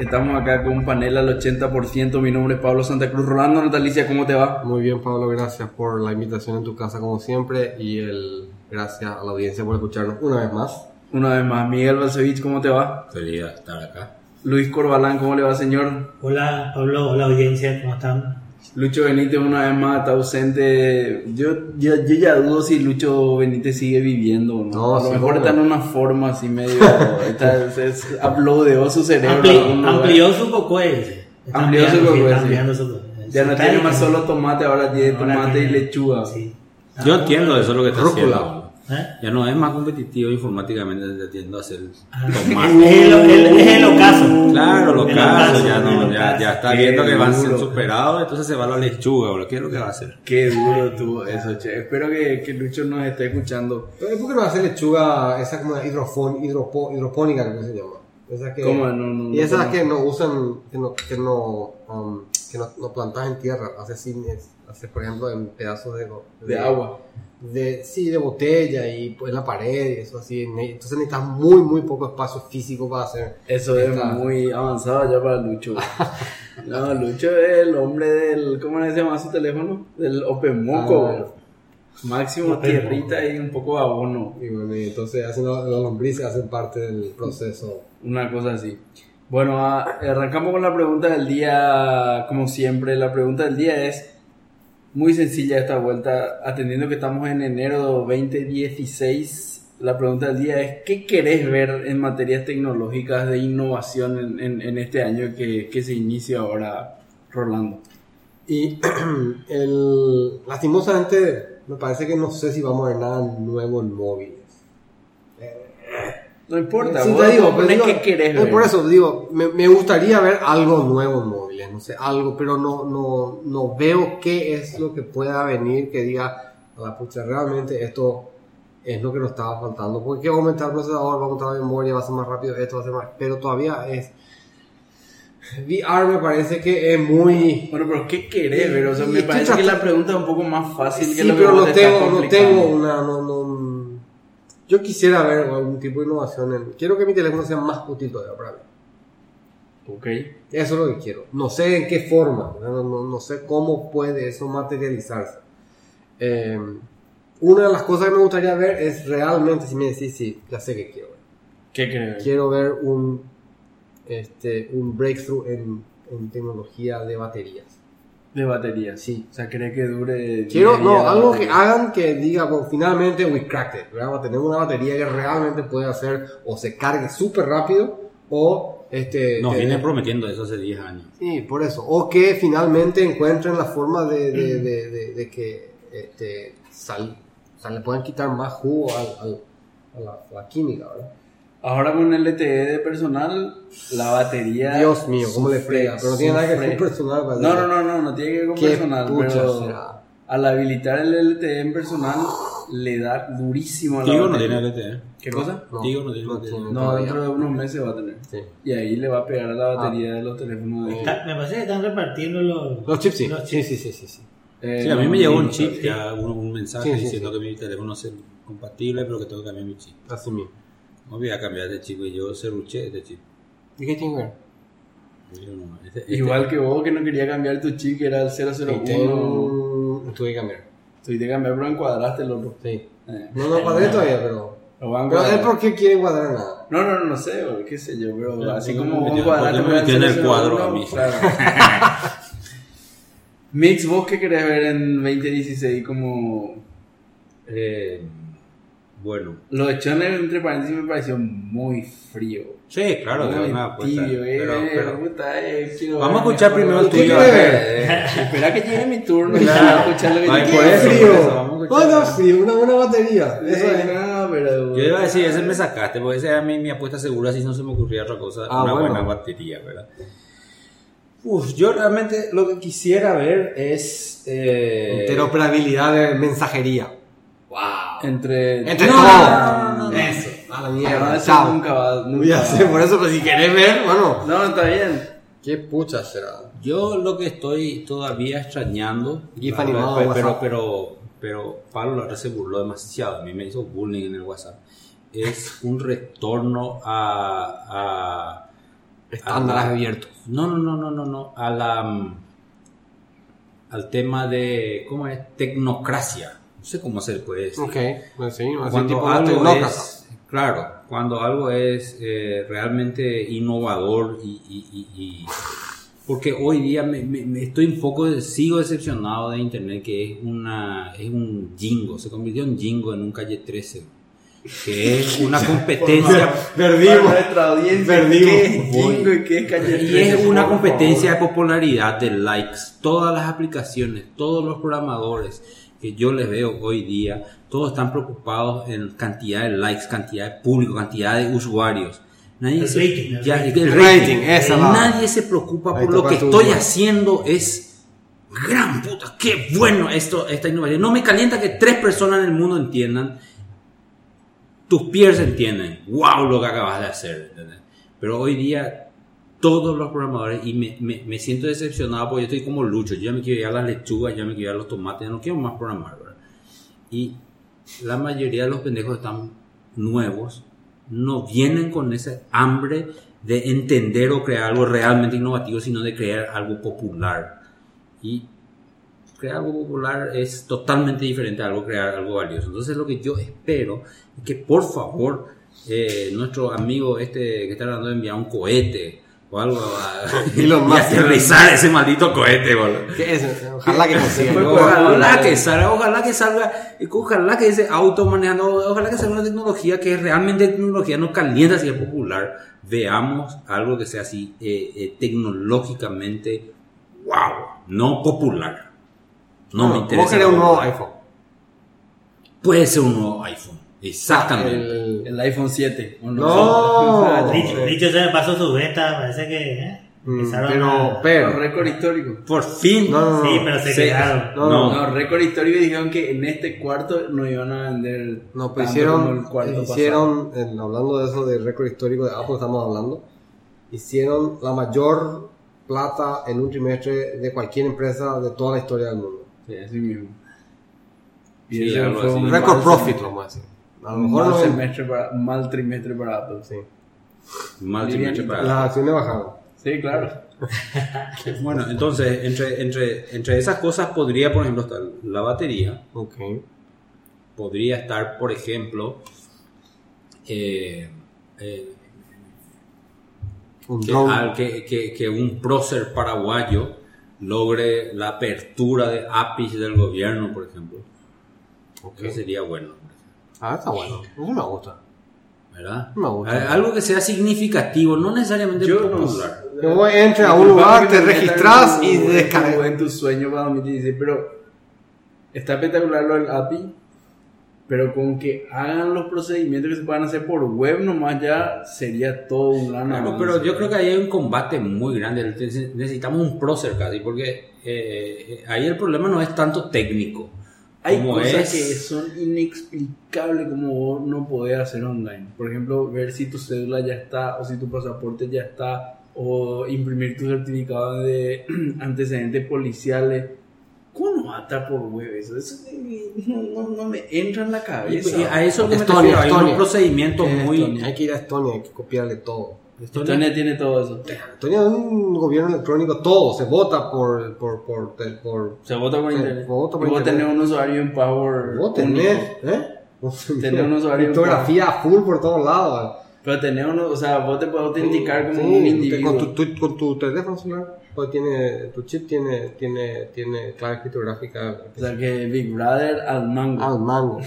Estamos acá con un panel al 80%. Mi nombre es Pablo Santa Cruz. Rolando Natalicia, ¿cómo te va? Muy bien, Pablo, gracias por la invitación en tu casa como siempre y el gracias a la audiencia por escucharnos una vez más. Una vez más, Miguel Balcevich, ¿cómo te va? Feliz de estar acá. Luis Corbalán, ¿cómo le va, señor? Hola Pablo, hola audiencia, ¿cómo están? Lucho Benítez una vez más está ausente. Yo, yo, yo ya dudo si Lucho Benítez sigue viviendo o no. No, a lo sí, mejor no. está en una forma así medio. está, uploadeó su cerebro. Ampli- amplió su cocue. dice. Está Amplió su ampliando, sí, su. Ya no tiene más solo tomate, ahora tiene Ahora tomate y tiene- lechuga. Sí. Yo Ah, entiendo eso es lo que está Rúcula. haciendo. ¿Eh? Ya no es más competitivo informáticamente, ya tiendo a hacer Ah, tomate. Es el, el- es el Claro, los casos, ya, no, ya, ya está Qué viendo que van a ser superados, entonces se va a la lechuga, boludo. ¿Qué es lo que va a hacer? Qué duro tuvo eso, che. Espero que, que Lucho nos esté escuchando. Pero ¿por qué no hace lechuga esa como hidrofón, hidropo- hidropónica, creo que se llama? Esa que, ¿Cómo? No, no, y esas no. que no usan, que no, que no, um, que no, no plantas en tierra, haces sin, es- haces por ejemplo en pedazos de, De agua. De, sí, de botella y pues en la pared y eso así. Entonces necesitas muy, muy poco espacio físico para hacer. Eso es Está. muy avanzado ya para Lucho. No, Lucho es el hombre del. ¿Cómo se llama su teléfono? Del Open Moco. Ah. Máximo tierrita y un poco de abono. Y bueno, y entonces hacen las las lombrices hacen parte del proceso. Una cosa así. Bueno, ah, arrancamos con la pregunta del día, como siempre. La pregunta del día es muy sencilla esta vuelta, atendiendo que estamos en enero 2016. La pregunta del día es, ¿qué querés ver en materias tecnológicas de innovación en, en- en este año que, que se inicia ahora, Rolando? Y el, lastimosamente me parece que no sé si vamos a ver nada nuevo en móviles. No importa, Sí, vos te digo, pero digo, qué querés eh, ver. Por eso digo, me, me gustaría ver algo nuevo en móviles, no sé, algo, pero no, no, no veo qué es lo que pueda venir que diga, a la pucha, realmente esto es lo que nos estaba faltando. Porque va a aumentar el procesador, va a aumentar la memoria, va a ser más rápido, esto va a ser más, pero todavía es... VR me parece que es muy... Bueno, pero ¿qué querés ver? O sea, me parece que la pregunta es un poco más fácil que Sí, lo que pero no tengo, no tengo una, no, no, yo quisiera ver algún tipo de innovación en, quiero que mi teléfono sea más útil todavía para mí. Ok. Eso es lo que quiero. No sé en qué forma, no, no- no sé cómo puede eso materializarse. Eh, una de las cosas que me gustaría ver es realmente, si me decís, sí, ya sé que quiero ver. ¿Qué querés? Quiero ver un, este, un breakthrough en, en tecnología de baterías. De batería. Sí. O sea, ¿cree que dure? Quiero, 10 no, algo que hagan que diga, bueno, finalmente we cracked it, ¿verdad? Tenemos una batería que realmente puede hacer o se cargue súper rápido o este... Nos te- vienen prometiendo eso hace 10 años. Sí, por eso. O que finalmente encuentren la forma de, de, de, de- de que este, sal, o sea, le puedan quitar más jugo al, al- a, la, a la química, ¿verdad? Ahora con LTE de personal, la batería. Dios mío, cómo le sufre- frega. Pero no tiene nada que ver sufre. con personal. parece. No, no, no, no, no tiene que ver con ¿Qué personal. pucha Pero será? Al habilitar el LTE en personal, le da durísimo a la Tigo no batería. tiene LTE. ¿Qué cosa? No, Tigo no tiene LTE. No, dentro de unos meses va a tener. Sí. Y ahí le va a pegar a la batería Ah. de los teléfonos de. Está- me parece que están repartiendo los, Los chips sí. los Sí, chips. sí, sí, sí, sí. Eh, Sí, a mí me llegó un chip, ya un, un mensaje Sí, sí, diciendo sí. que mi teléfono es compatible, pero que tengo que cambiar mi chip. Así mismo. No voy a cambiar de chip y yo cerruché este chip. ¿Y qué tiene este- este- Igual que vos que no quería cambiar tu chip, que era el 001. Cambiar. Tuviste que cambiar, pero encuadraste el otro. Sí. Eh. No, no cuadré todavía, pero... Lo van a Pero él por qué quiere cuadrar nada. No, no, no sé, o qué sé yo, pero Ya, así como vos cuadraste me en el 001, cuadro a mí. claro. Mix, ¿vos qué querés ver en 2016 como... Eh, bueno. Lo de Channel, entre paréntesis, me pareció muy frío. Sí, claro, muy una apuesta. tibio, eh, Pero- pero- puta, eh, quiero Vamos a ver escuchar primero el ¿Qué tuyo. a ver. Espera que llegue mi turno y ya escuchar lo que Ay, por eso, frío. por eso, vamos a escuchar. ¿Cuándo frío? Una buena batería. Eso Eh, es. no, pero... Yo iba a decir, ese me sacaste, porque esa era mi, mi apuesta segura, si no se me ocurría otra cosa, Ah, una bueno. buena batería, ¿verdad? Uf, yo realmente lo que quisiera ver es... Eh, Interoperabilidad de mensajería. Entre. Entre No, todos. no, no, no, no. Eso. A la No, mierda. eso Chao. nunca va. Nunca Ya va. sé, por eso, pero si querés ver, bueno. No, está bien. ¿Qué pucha será? Yo lo que estoy todavía extrañando, GIF pero- animado pero, pero, pero, pero Pablo ahora se burló demasiado, a mí me hizo bullying en el WhatsApp, es un retorno a... a Estándares abiertos. No, no, no, no, no, no, a la... mm, al tema de, ¿cómo es? Tecnocracia. No sé cómo puede decir. Ok, pues sí, así Cuando tipo algo es, claro, cuando algo es eh, realmente innovador y, y- y- y- porque hoy día me, me- me estoy un poco, sigo decepcionado de internet que es una, es un jingo, se convirtió en jingo en un calle 13, que es una competencia Perdimos. Nuestra audiencia. Perdimos. ¿Qué es Jingo y qué es Calle y 13? es una competencia de popularidad de likes. Todas las aplicaciones, todos los programadores que yo les veo hoy día, todos están preocupados en cantidad de likes, cantidad de público, cantidad de usuarios. Nadie El se, rating, el ya, rating. el El rating. rating, esa va. Nadie se preocupa por lo que estoy haciendo. Es gran puta, qué bueno esto, esta innovación. No me calienta que tres personas en el mundo entiendan tus peers entienden, wow, lo que acabas de hacer. ¿entendés? Pero hoy día todos los programadores, y me, me- me siento decepcionado porque yo estoy como Lucho, yo ya me quiero ir a las lechugas, ya me quiero ir a los tomates, ya no quiero más programar. ¿verdad? Y la mayoría de los pendejos están nuevos, no vienen con ese hambre de entender o crear algo realmente innovativo, sino de crear algo popular. Y crear algo popular es totalmente diferente a algo crear algo valioso. Entonces lo que yo espero es que por favor eh, nuestro amigo este que está tratando de enviar un cohete o algo a, Elon y Musk. aterrizar ese maldito cohete, boludo. ¿Qué es? Ojalá que consiga. Por- Ojalá que salga, ojalá que salga, ojalá que ese auto manejando, ojalá que salga una tecnología que realmente tecnología no calienta si es popular. Veamos algo que sea así eh, eh, tecnológicamente wow, no popular. No, me interesa. Querés un nuevo iPhone. Puede ser un nuevo iPhone. Exactamente. El- El iPhone 7. ¿o No. Dicho, dicho se me pasó su beta, parece que ¿eh? Mm, empezaron Pero, a- Un pero. récord histórico. Por fin. No, no, no. Sí, pero se Sí. quedaron. No, No. No, récord histórico y dijeron que en este cuarto no iban a vender. No, pues tanto como hicieron, el cuarto hicieron en- hablando de eso del récord histórico de Apple estamos hablando, hicieron la mayor plata en un trimestre de cualquier empresa de toda la historia del mundo. Sí, así mismo. Y Sí, fue un Record mal profit, semestre- vamos a lo mejor mal, no semestre para, un mal trimestre para Apple. sí. Mal trimestre para- Las acciones bajaron. Sí, claro. Bueno, entonces, entre, entre, entre esas cosas podría, por ejemplo, estar la batería. Ok. podría estar, por ejemplo, eh, eh, Un que, al- que- que- que un prócer paraguayo logre la apertura de APIs del gobierno, por ejemplo. Ok. Eso sería bueno, Ah, está bueno. Eso me gusta. ¿verdad? Me gusta. Eh, Algo que sea significativo, no necesariamente Yo no popular. Que vos entres a un lugar, te registras y descargas en tu sueño para 2016, pero está espectacular lo del API, pero con que hagan los procedimientos que se puedan hacer por web nomás ya sería todo un gran Claro, avance. pero yo creo que ahí hay un combate muy grande. Necesitamos un prócer casi, porque eh, eh, ahí el problema no es tanto técnico. Hay cosas es- que son inexplicables como vos no podés hacer online. Por ejemplo, ver si tu cédula ya está o si tu pasaporte ya está o imprimir tu certificado de antecedentes policiales. ¿Cómo no va a estar por web eso? Eso no, no- me entra en la Y, cabeza. y a eso que me Estonia, refiero, hay unos Estonia. procedimientos Eh, muy... Estonia. Hay que ir a Estonia, hay que copiarle todo. Estonia tiene todo eso. Estonia es un gobierno electrónico, todo. Se vota por. por, por, por, Se vota por Se internet. vota por y vos internet. tenés un usuario en Power. vos tenés, ¿eh? Tenés un usuario Fotografía full por todos lados. Pero tenés uno, o sea, vos te puedes autenticar como Sí, un individuo. con, tu, tu- con tu teléfono celular, pues tiene, tu chip tiene, tiene, tiene clave criptográfica O sea que Big Brother al mango. al mango.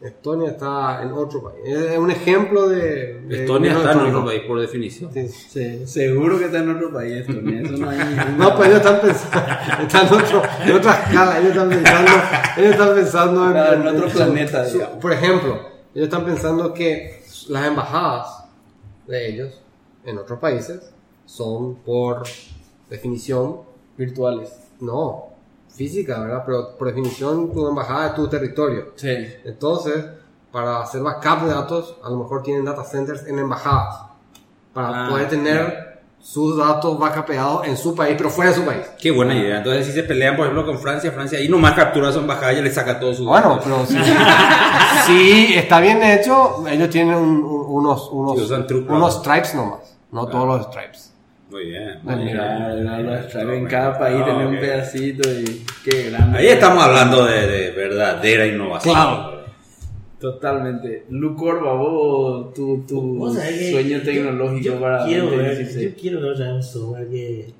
Estonia está en otro país. Es un ejemplo de. de Estonia está en otro país, por definición. Sí. Sí, seguro que está en otro país Estonia. Eso no hay. No, pues ellos están pensando, están en, otro, en otra escala, ellos están pensando, ellos están pensando en, Claro, en otro planeta, su- por ejemplo, ellos están pensando que las embajadas de ellos en otros países son por definición, Virtuales. no, física, ¿verdad? Pero por definición tu embajada es tu territorio. Sí. Entonces, para hacer backup de datos, a lo mejor tienen data centers en embajadas. Para Ah, poder tener sus datos backupeados en su país, pero fuera de su país. Qué buena idea. Entonces, si se pelean, por ejemplo, con Francia, Francia ahí nomás captura su embajada y le saca todo su. Bueno, pero si, si está bien hecho, ellos tienen un- un- unos, unos, Sí, unos stripes nomás, no todos los stripes. Muy bien. Bueno, Mira, en cada país tener un ok. pedacito y qué grande. Ahí estamos hablando de, de verdadera innovación. Claro. Totalmente. Lucor, vos, tu, tu sueño yo- tecnológico yo para quiero ver, 2016. yo quiero ver un software que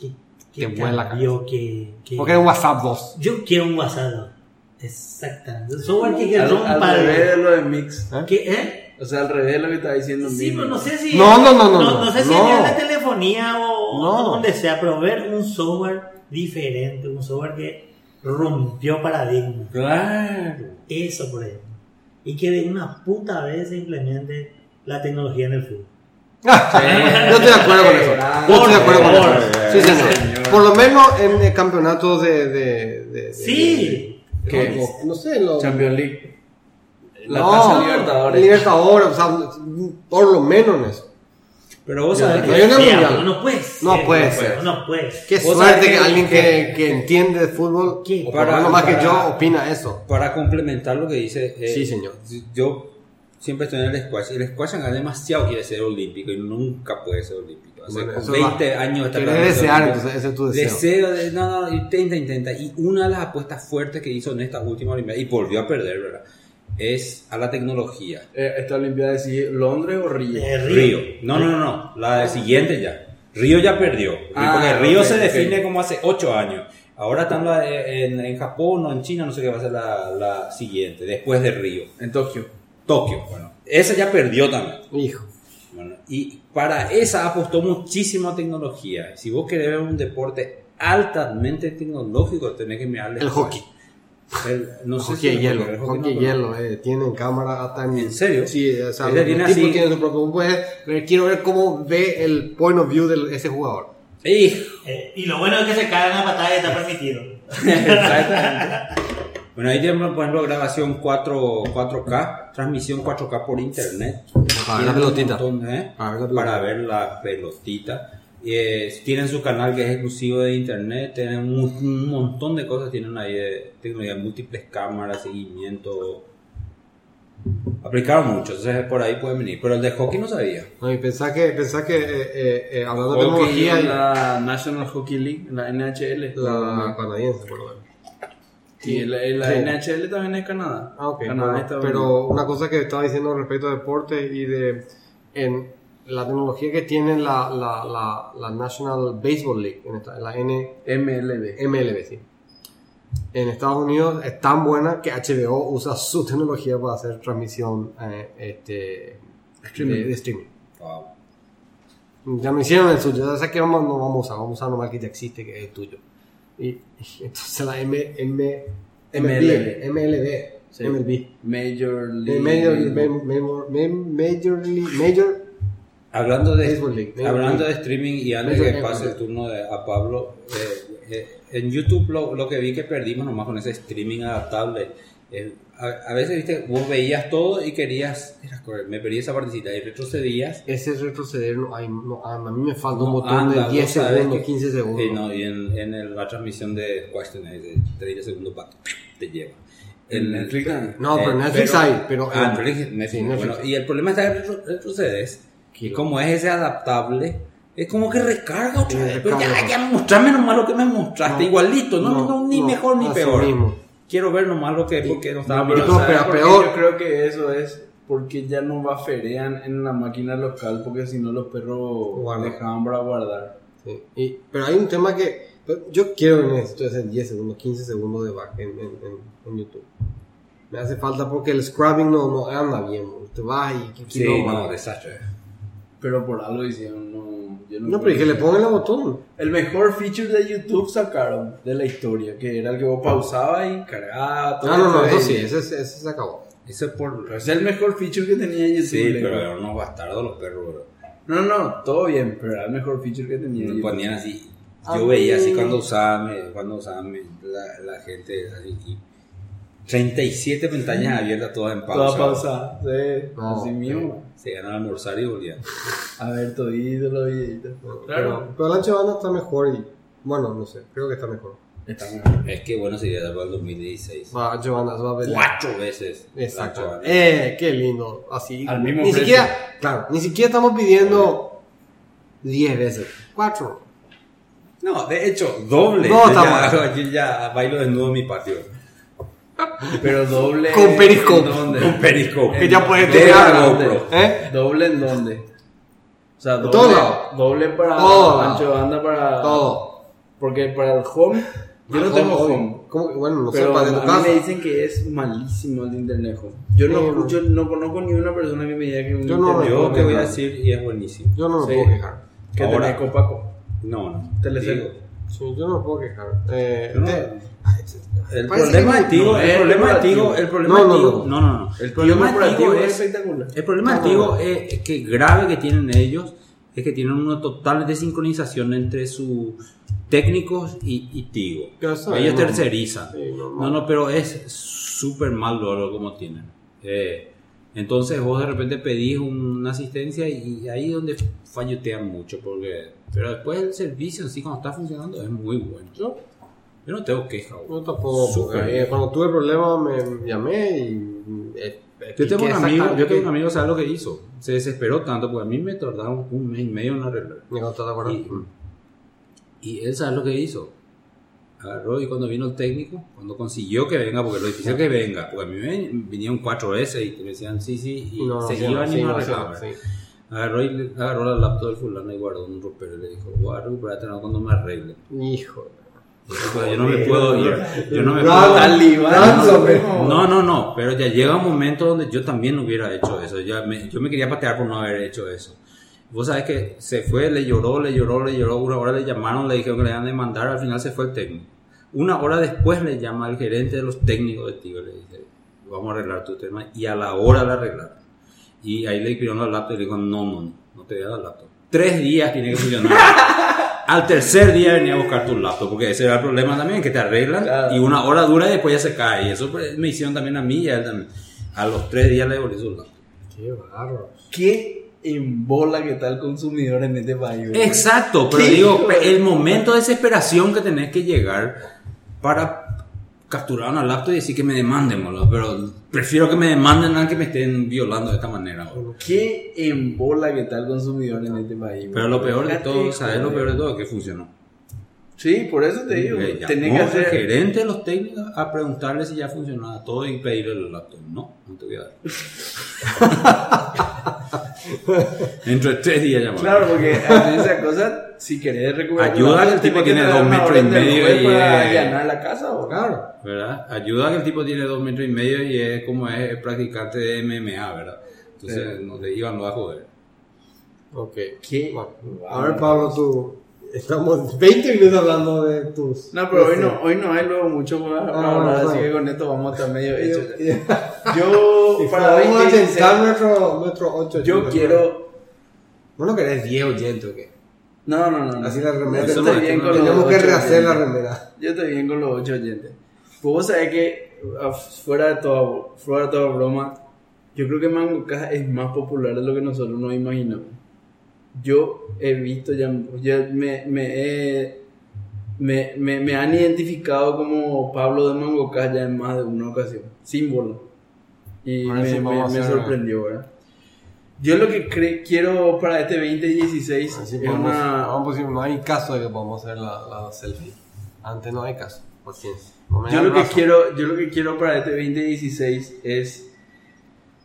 que, que, Que la cambió, que, que Porque es un WhatsApp 2. yo quiero un WhatsApp ¿no? exactamente un software que, que Al, al rompa revés de lo de Mix. ¿Eh? que ¿eh? O sea, al revés lo que estaba diciendo Sí, Mix. pero no sé si No, no, no, no, no, no sé si no. es de telefonía o, No. o donde sea pero ver un software diferente un software que rompió paradigmas Claro. eso por ejemplo y que de una puta vez se implemente la tecnología en el fútbol Yo estoy de acuerdo con eso. Yo estoy de acuerdo con eso. Sí, señor. Por lo menos en el campeonato de. de, de- de- sí que- No, no sé, lo, Champions League. La no, Taza Libertadores. Libertadores, o sea, por lo menos en eso. Pero vos sabés no, que. yo no- mundial. no puede ser. No puede ser. No puede ser. Qué Vos suerte sabés que, que- alguien que, que- que entiende de fútbol, ¿Qué? o Para- menos más que yo, opina eso. Para complementar lo que dice. eh, Sí, señor. Yo siempre estoy en el squash. Y el squash acá demasiado quiere ser olímpico y nunca puede ser olímpico. Hace Bueno, eso 20 va- años está desear, entonces ese es tu deseo. Deseo, de, no, no, intenta, intenta. Y una de las apuestas fuertes que hizo en esta última Olimpiada, y volvió a perder, ¿verdad? Es a la tecnología. Eh, ¿Esta Olimpiada es Londres o Río? Eh, Río. No, no, no, no. La de siguiente ya. Río ya perdió. Ah, porque Río se define como hace 8 años. Ahora están la en, en Japón o en China, no sé qué va a ser la, la siguiente, después de Río. En Tokio. Tokio, bueno. Esa ya perdió también. Hijo. Bueno, y para esa apostó muchísimo a tecnología. Si vos querés ver un deporte altamente tecnológico, tenés que mirarle. El hockey. El- no El sé hockey si hielo. el El hockey hockey no hielo, eh, tienen cámara hasta en... ¿En serio? Sí, o sea, viene tipos así. tienen su propio... ver, quiero ver cómo ve el point of view de ese jugador. Hijo. Eh, y lo bueno es que se cae en la pantalla y está permitido. Exactamente. Bueno, ahí tenemos, por ejemplo, grabación 4, 4K, transmisión 4K por internet. Para ver la pelotita. montón, ¿eh? Para ver la pelotita. Para ver la pelotita. Eh, tienen su canal que es exclusivo de internet, tienen un, un montón de cosas, tienen ahí de tecnología, múltiples cámaras, seguimiento. Aplicaron mucho, entonces por ahí pueden venir. Pero el de hockey no sabía. No, y pensá que, pensá que eh, eh, eh, hablando de tecnología, en la National Hockey League, la NHL. la canadiense, por lo menos. Y la, la Sí. NHL también es Canadá. Ah, ok. Canadá Unidos. pero una cosa que estaba diciendo respecto a deporte y de en la tecnología que tiene la, la, la, la National Baseball League, en esta- la N, MLB. MLB, sí. En Estados Unidos es tan buena que HBO usa su tecnología para hacer transmisión eh, este, Streaming. De, de streaming. Wow. Ya no hicieron el suyo, ya sé que vamos, no vamos a usar, vamos a usar nomás que ya existe, que es el tuyo. Y, y entonces la M, M, MLB, MLB, Sí. MLB. Major League. Major, Major, Major, Major, League- Major Hablando de, Baseball League. hablando de streaming y antes Major que League. pase el turno de- a Pablo, eh, eh, en YouTube lo, lo que vi que perdimos nomás con ese streaming adaptable. eh, a, a veces, viste, vos veías todo y querías, me perdí esa partecita y retrocedías. Ese retroceder, no, hay, no, a mí me falta un No botón anda, de 10 vos sabés segundos, que- 15 segundos. eh, no, y en, en el- la transmisión de Squash tenés de 30 segundos para te lleva. En Netflix. No, pero eh, Netflix hay, pero- Ah, Netflix, Netflix, Sí, Netflix. bueno, y el problema está que retro- retrocedes. Y Kilo. como es ese adaptable, es como que recarga otra vez. Pero ya, ya mostrame nomás lo que me mostraste, No, igualito, no, no, ni no, mejor ni peor. mismo. Quiero ver nomás lo que, porque no estaba pero, No, ¿sabes pero peor- Yo creo que eso es porque ya no baferean en la máquina local porque si no los perros Guardan. dejaban para guardar. Sí, y- pero hay un tema que pero yo quiero en esto, es 10 segundos, 15 segundos de back en, en, en- en YouTube. Me hace falta porque el scrubbing no, no anda bien. Te vas y... Sí, no, desastre. Pero por algo hicieron, no, yo no, no, pero y que le pongan el botón. El mejor feature de YouTube sacaron de la historia, que era el que vos pausabas y cargaba todo. Ah, no, no, eso sí, ese, ese se acabó. Eso es por... Pero ese es el mejor feature que tenía YouTube. Sí, pero eran unos bastardos los perros, bro. No, no, todo bien, pero era el mejor feature que tenía. Me ponían así. Yo veía así cuando usaban, cuando usaban la, la gente así. Y 37 pestañas abiertas todas en pausa. Toda pausa. Sí, No, así mismo. Se iban a almorzar y volvían. A ver, todito los videitos. Pero, pero el ancho de banda está mejor y. Bueno, no sé, creo que está mejor. Está mejor. Es que bueno sería darlo al 2016. Va, banda se va a ver. Cuatro veces. Exacto. Eh, qué lindo. Así. Al mismo ni precio. siquiera, claro, ni siquiera estamos pidiendo 10 veces. 4. No, de hecho, doble. No, yo, está ya, mal. yo ya bailo desnudo en mi patio. Pero doble. Con Periscope. ¿en dónde? Con Periscope. Que ya puedes. GoPro. ¿Eh? ¿Doble en dónde? O sea, doble, Todo doble para Todo ancho de banda para. Todo. Porque para el home, yo no tengo home. ¿Cómo? Bueno, no sé, Pero para de a tu mí casa. me dicen que es malísimo el de internet home. Yo no no. escucho, no conozco ni una persona que me diga que un Yo no- internet Yo home te voy a decir y es buenísimo. Yo no me Sí. puedo quejar. que Ahora. tenés copaco. No, no. Telecel. Digo, Sí, yo no me puedo quejar. Eh, yo no- de- el problema de Tigo, el es problema de. Tigo, el problema de Tigo, no. no, no. El problema de Tigo es es espectacular. El problema de Tigo es, que grave que tienen ellos es que tienen una total desincronización entre sus técnicos y, y Tigo. Ellos tercerizan. Sí, no, no, pero es súper mal lo como tienen. Eh, entonces vos de repente pedís una asistencia y ahí es donde fallotean mucho. porque Pero después el servicio en sí cuando está funcionando es muy bueno. Yo, no tengo queja. bro. tampoco. Eh, cuando tuve problemas me llamé y. eh, Yo tengo un amigo, yo tengo un amigo, ¿sabes lo que hizo? Se desesperó tanto porque a mí me tardaron un mes y medio en arreglar. ¿te acuerdas? Y- Y él, ¿sabes lo que hizo? Agarró y cuando vino el técnico, cuando consiguió que venga, porque lo difícil es que venga, porque a mí me vinieron cuatro veces y me decían sí, sí, y No, no, se sí, iban sí, y no no, arreglaban. sí. Agarró y le- agarró la laptop del fulano y guardó un ropero y le dijo, voy a recuperarte no, cuando me arregle. Hijo. Yo no me puedo ir, yo no me puedo Talibán, Danzo, no, no, no, pero ya llega un momento donde yo también hubiera hecho eso. Ya me- yo me quería patear por no haber hecho eso. Vos sabés que se fue, le lloró, le lloró, le lloró. Una hora le llamaron, le dijeron que le iban a demandar. Al final se fue el técnico. Una hora después le llama el gerente de los técnicos de Tigo y le dice: Vamos a arreglar tu tema. Y a la hora la arreglaron. Y ahí le pidieron la laptop y le dijo: No, no, no, no te voy a dar laptop. Tres días tiene que funcionar. Al tercer día venía a buscar tu laptop, porque ese era el problema también, que te arreglan Claro. y una hora dura y después ya se cae. Y eso pues, me hicieron también a mí y a él también. A los tres días le devolví su laptop. Qué bárbaro. ¿Qué embola que está el consumidor en este país? Exacto, pero ¿Qué digo, el momento de desesperación que tenés que llegar para capturar una laptop y decir que me demanden, boludo, pero prefiero que me demanden a que me estén violando de esta manera. boludo. ¿Qué embola que está el consumidor en este país? Pero lo peor de todo, ¿sabes lo peor de todo? Que funcionó. Sí, por eso te digo. Eh, tenés que el hacer. gerente de los técnicos a preguntarle si ya funcionaba todo y pedirle el laptop. No, no te voy a dar. Dentro de tres días llamaron. Claro, porque hacer esa cosa, si querés recuperar. Ayuda que el plata, tipo tenés tiene que dos metros y medio y para allanar la casa, ¿o? Claro. ¿Verdad? Ayuda que el tipo tiene dos metros y medio y es como es practicante de MMA, ¿verdad? Entonces no le iban a joder. Ok. ¿Qué? Bueno, a ver, Pablo, tú. Estamos 20 minutos hablando de tus. No, pero hoy no, hoy no hay luego mucho para para Ah, hablar, bueno, así no. que con esto vamos a estar medio hechos. Yo, y para vamos a 2016, intentar nuestro, nuestro 8. yo quiero. Bueno, querés 10 oyentes o qué? No, no, no. no. Así la remera. Yo estoy no, bien no con los Tenemos que rehacer la remera. Yo estoy bien con los ocho oyentes. Pues vos sabés que, ah, fuera de toda, fuera de toda broma, yo creo que Mango Caja es más popular de lo que nosotros nos imaginamos. Yo he visto ya, ya me, me, he- me, me, me han identificado como Pablo de Mango Caja ya en más de una ocasión, símbolo. Y A ver me, me, a sorprendió, ¿verdad? Yo lo que cre- quiero para este 2016 Así es podemos, una... vamos, pues, no hay caso de que podamos hacer la, la selfie. Antes no hay caso. Paciencia. No me Yo lo que quiero, yo lo que quiero para este 2016 es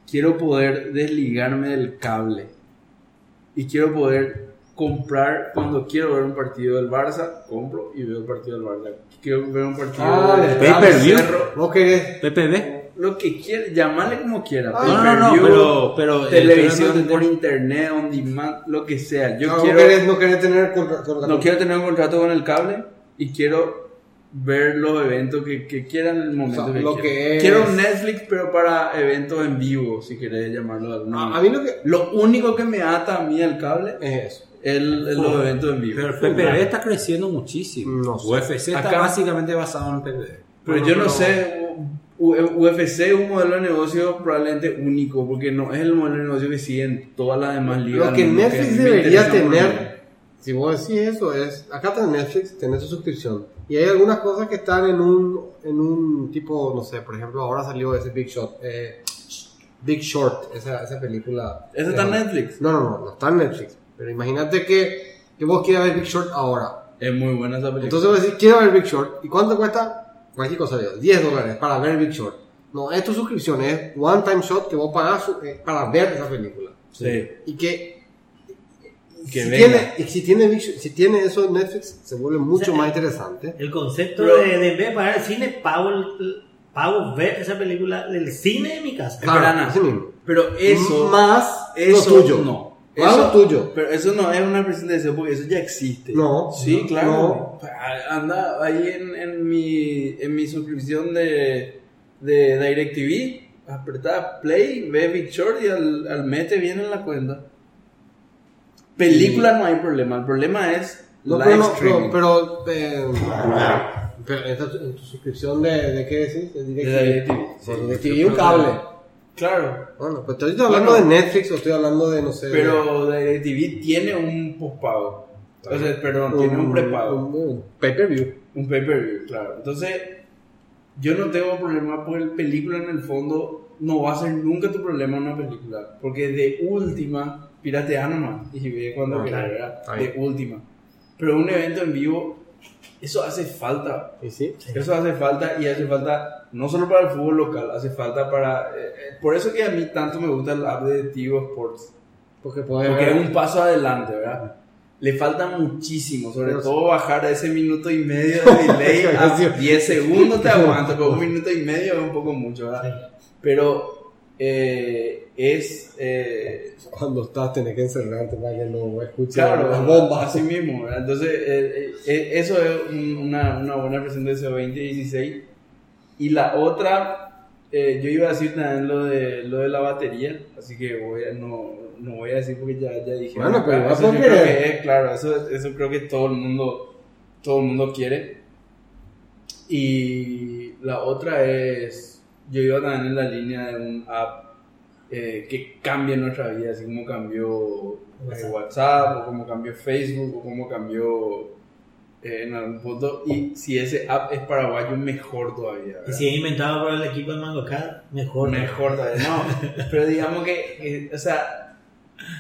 quiero poder desligarme del cable y quiero poder comprar cuando quiero ver un partido del Barça, compro y veo el partido del Barça. Quiero ver un partido Ah, del. Cerro, ¿Vos querés? Lo que quiera, llamarle como quiera, Ah, No, no, no, pero, pero eh, televisión no por internet, on demand, lo que sea. Yo no, quiero no querés, no querés tener contra, contra- no quiero tener un contrato con el cable y quiero ver los eventos que, que quieran en el momento O sea, que lo quieran. que es- Quiero Netflix, pero para eventos en vivo, si querés llamarlo de alguna A, mí lo que Lo único que me ata a mí al cable es eso. es el- los eventos en vivo. Pero el PPV está creciendo muchísimo. No sé. UFC está Acá- básicamente basado en PPV. Pero yo no pero- sé, UFC es un modelo de negocio probablemente único, porque no es el modelo de negocio que siguen todas las demás ligas. Lo que ¿no? Netflix debería tener, si vos decís eso, es, acá está Netflix, tenés tu suscripción. Y hay algunas cosas que están en un, en un tipo, no sé, por ejemplo, ahora salió ese Big Shot, eh, Big Short, esa, esa película. ¿Eso está en Netflix? No, no, no, no está en Netflix. Pero imagínate que, que vos quieras ver Big Short ahora. Es muy buena esa película. Entonces vos decís, quiero ver Big Short. ¿Y cuánto cuesta? Cualquier cosa, digo, 10 dólares para ver Big Short. No, es tu suscripción, es One Time Shot que vos pagás eh, para ver esa película. sí. Y que Que si venga. tiene, y si tiene, si tiene eso en Netflix, se vuelve mucho O sea, más interesante. El concepto Pero- de, de de pagar el cine, pago, pago ver esa película del cine en mi casa. Claro. Mismo. Pero eso. más eso lo tuyo. no. Eso- tuyo. Pero eso no es una deseo porque eso ya existe. No, Sí, no, claro. no. Anda ahí en, en mi, en mi suscripción de, de DirecTV, apretá play, ve Big Short y al, al mes te viene en la cuenta. Película no hay problema, el problema es No, live pero, no, streaming. pero, pero, eh, pero en, tu, en tu suscripción de, de qué decís? De De DirecTV. DirecTV. Sí, DirecTV un cable. Claro, Bueno, pues estoy hablando Bueno. de Netflix o estoy hablando de, no sé. pero DirecTV tiene un postpago. O sea, perdón, tiene un prepago. Un, un pay-per-view. Un pay-per-view, claro. Entonces, yo no tengo problema porque el película en el fondo no va a ser nunca tu problema una película. Porque de última, piratea nomás y ve cuando Ah, quieras, claro. De última. Pero un evento en vivo, eso hace falta. ¿Y sí? Eso hace falta y hace falta no solo para el fútbol local, hace falta para... eh, eh, por eso que a mí tanto me gusta el app de Tigo Sports. Porque puede Porque es un paso adelante, ¿verdad? Le falta muchísimo, sobre Pero todo bajar a ese minuto y medio de delay a 10 segundos te aguanto, pero un minuto y medio es un poco mucho, ¿verdad? Pero eh, es... eh, Cuando estás, tenés que encerrarte para que no escuches claro, las bombas. así mismo, ¿verdad? Entonces, eh, eh, eso es un- una, una buena presión de ese 2016. Y la otra, eh, yo iba a decir también lo de, lo de la batería, así que voy a- no, no voy a decir porque ya, ya dije. Bueno, pero eso yo creo que es, claro, eso, eso creo que todo el mundo, todo el mundo quiere. Y la otra es, yo iba también en la línea de un app eh, que cambie nuestra vida, así como cambió eh, WhatsApp. O como cambió Facebook, o como cambió eh, en algún punto. Y si ese app es paraguayo, mejor todavía. Y ¿verdad? si es inventado por el equipo de Mangocad, mejor. Mejor todavía. No, pero digamos que, que, o sea,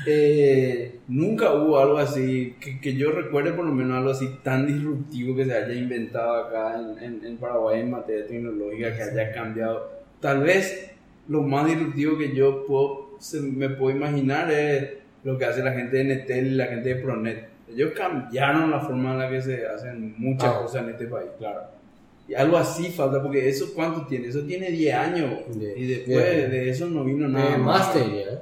eh, nunca hubo algo así, que, que yo recuerde por lo menos algo así tan disruptivo que se haya inventado acá en, en- en Paraguay en materia tecnológica, que haya cambiado. Tal vez lo más disruptivo que yo puedo, se- me puedo imaginar es lo que hace la gente de Netel y la gente de Pronet. Ellos cambiaron la forma en la que se hacen muchas Ah. cosas en este país, claro. Y algo así falta, porque eso cuánto tiene, eso tiene 10 años. Y después de eso no vino nada. Eh, más te diría, ¿eh?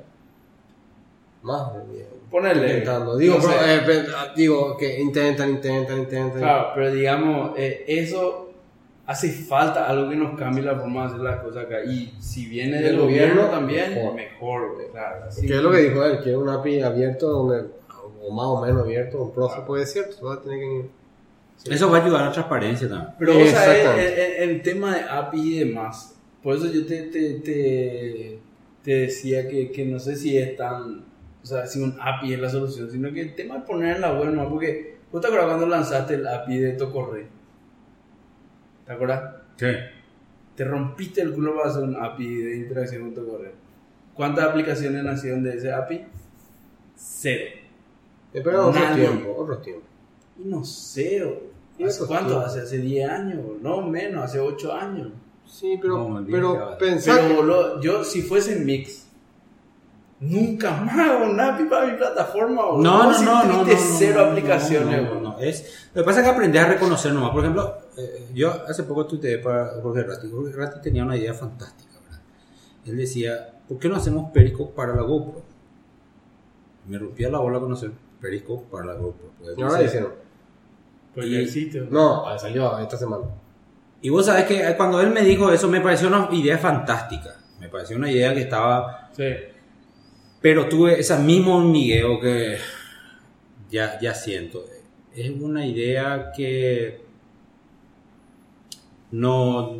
Más te diría. Ponele. Intentando. Digo, no sé. pero, eh, digo que intentan, intentan, intentan. Claro, pero digamos, eh, eso hace falta algo que nos cambie la forma de hacer las cosas acá. Y si viene del Del gobierno, gobierno, también, mejor. mejor, güey, claro. así. Que es lo que dijo él, que es un API abierto donde, o más o menos abierto, un proceso puede ser, solo tiene que Eso va a ayudar a la transparencia también. Pero vos sabés, Exactamente. el, el- el tema de API y demás, por eso yo te, te, te, te decía que, que no sé si es tan, o sea, si un API es la solución, sino que el tema de poner en la web, ¿no? Porque, ¿vos te acuerdas cuando lanzaste el API de Tocorre? ¿Te acuerdas? Sí. Te rompiste el culo para hacer un API de interacción con Tocorre. ¿Cuántas aplicaciones nacieron de ese API? Cero. Espera otro Nadie. tiempo, otro tiempo. Y no cero. Y ¿Hace cuánto? Hace, hace 10 años, no menos, hace 8 años. Sí, pero, No, pero pensar Pero boludo, yo si fuese Mix, nunca más hago un API para mi plataforma. boludo. No, no, no, no, no, cero no, no, aplicaciones. no, no, no, Es, lo que pasa es que aprendes a reconocer nomás. Por ejemplo, eh, yo hace poco tuiteé para Jorge Ratti. Jorge Ratti tenía una idea fantástica, ¿verdad? Él decía, ¿por qué no hacemos Periscope para la GoPro? Me rompía la bola conocer Periscope para la GoPro. Pues, Y ahora dice, hicieron. Pues Y- ya existe. No, salió esta semana. Y vos sabés que eh, cuando él me dijo eso me pareció una idea fantástica. Me pareció una idea que estaba... Sí. Pero tuve ese mismo hormigueo que ya, ya siento. Es una idea que no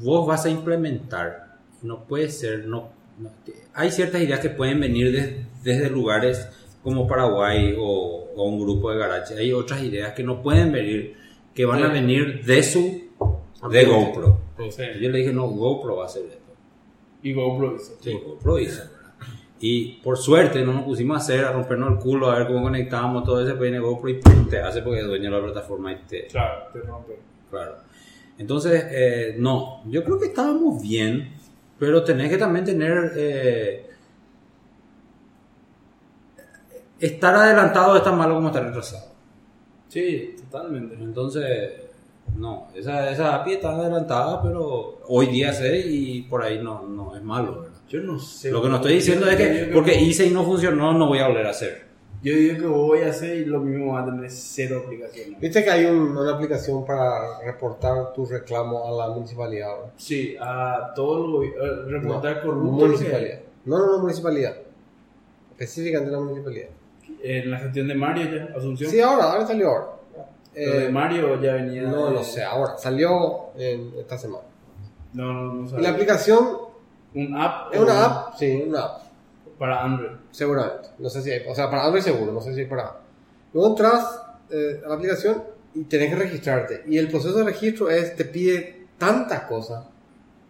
vos vas a implementar. No puede ser, no, no- hay ciertas ideas que pueden venir des- desde lugares como Paraguay o, o un grupo de garaje. Hay otras ideas que no pueden venir, que van a venir de su de GoPro. Sí. Yo le dije, no, GoPro va a hacer esto. Y GoPro hizo. Sí, GoPro hizo. Y por suerte no nos pusimos a hacer, a rompernos el culo, a ver cómo conectábamos todo ese viene GoPro y te hace porque es dueño de la plataforma y te... Claro, te rompe. Claro. Entonces, eh, no, yo creo que estábamos bien, pero tenés que también tener... eh, estar adelantado es tan malo como estar retrasado. Sí, totalmente. Entonces, no, esa, esa API está adelantada, pero hoy día sé y por ahí no, no es malo, ¿verdad? Yo no sé. Lo que no estoy diciendo es que porque hice y no funcionó, no voy a volver a hacer. Yo digo que voy a hacer y lo mismo va a tener cero aplicaciones. Viste que hay un- una aplicación para reportar tu reclamo a la municipalidad. ¿no? Sí, a todo el gobierno. Reportar No, corrupto. municipalidad. No, no, no, municipalidad. Específicamente la municipalidad. En la gestión de Mario ya, Asunción. Sí, ahora, ahora salió ahora. Lo de Eh, Mario ya venía. no, no sé, ahora. Salió en esta semana. No, no, no Y sabía. la aplicación Un app. es una app, sí, una app. Para Android. Seguramente. No sé si hay, o sea, para Android seguro, no sé si hay para. Luego entras eh, a la aplicación y tenés que registrarte. Y el proceso de registro es, te pide tantas cosas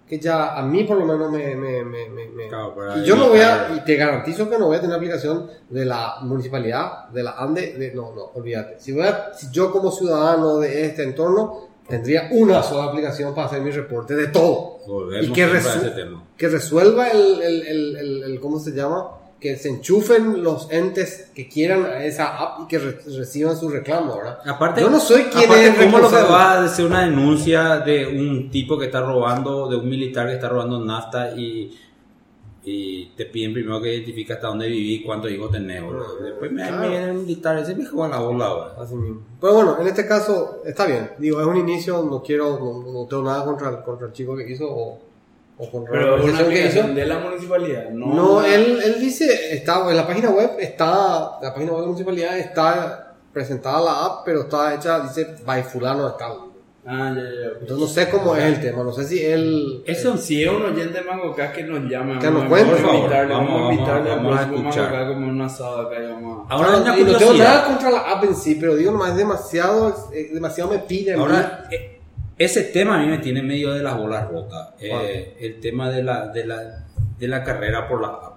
que ya a mí por lo menos me... me, me, me- me- Claro, y yo no voy a, y te garantizo que no voy a tener aplicación de la municipalidad, de la ANDE, de, no, no, olvídate. Si, voy a- si yo como ciudadano de este entorno tendría una sola aplicación para hacer mi reporte de todo Volvemos y que, resu- ese tema. que resuelva el, el, el, el- el- ¿cómo se llama? Que se enchufen los entes que quieran a esa app y que re- reciban su reclamo, ¿verdad? Aparte, Yo no soy quien aparte, es ¿cómo lo que va a hacer una denuncia de un tipo que está robando, de un militar que está robando nafta y, y te piden primero que identifique hasta dónde viví y cuántos hijos tenés, boludo? Después me, Claro. me viene el militar, ese me juega la bola, ahora. Así mismo. Pero bueno, en este caso está bien. Digo, es un inicio, no quiero, no, no tengo nada contra el, contra el chico que hizo o, o contra Pero la es una que hizo. de la municipalidad. No, No, él, él dice, está en la página web, está, la página web de la municipalidad está presentada la app, pero está hecha, dice, by fulano de tal. Ah, ya, ya, ya. Entonces no sé cómo es el tema, no sé si él... Eso Si es un oyente de Mango K que nos llame, Que vamos nos a- cuente, vamos a invitarle, Vamos, vamos a invitarle a. Mango K como un asado acá y vamos a... Ahora una no tengo nada contra la app en sí, pero digo nomás, es demasiado, eh, demasiado me pide. Ahora, eh, ese tema a mí me tiene medio de las bolas rotas. Eh, el tema de la, de, la, de la carrera por la app.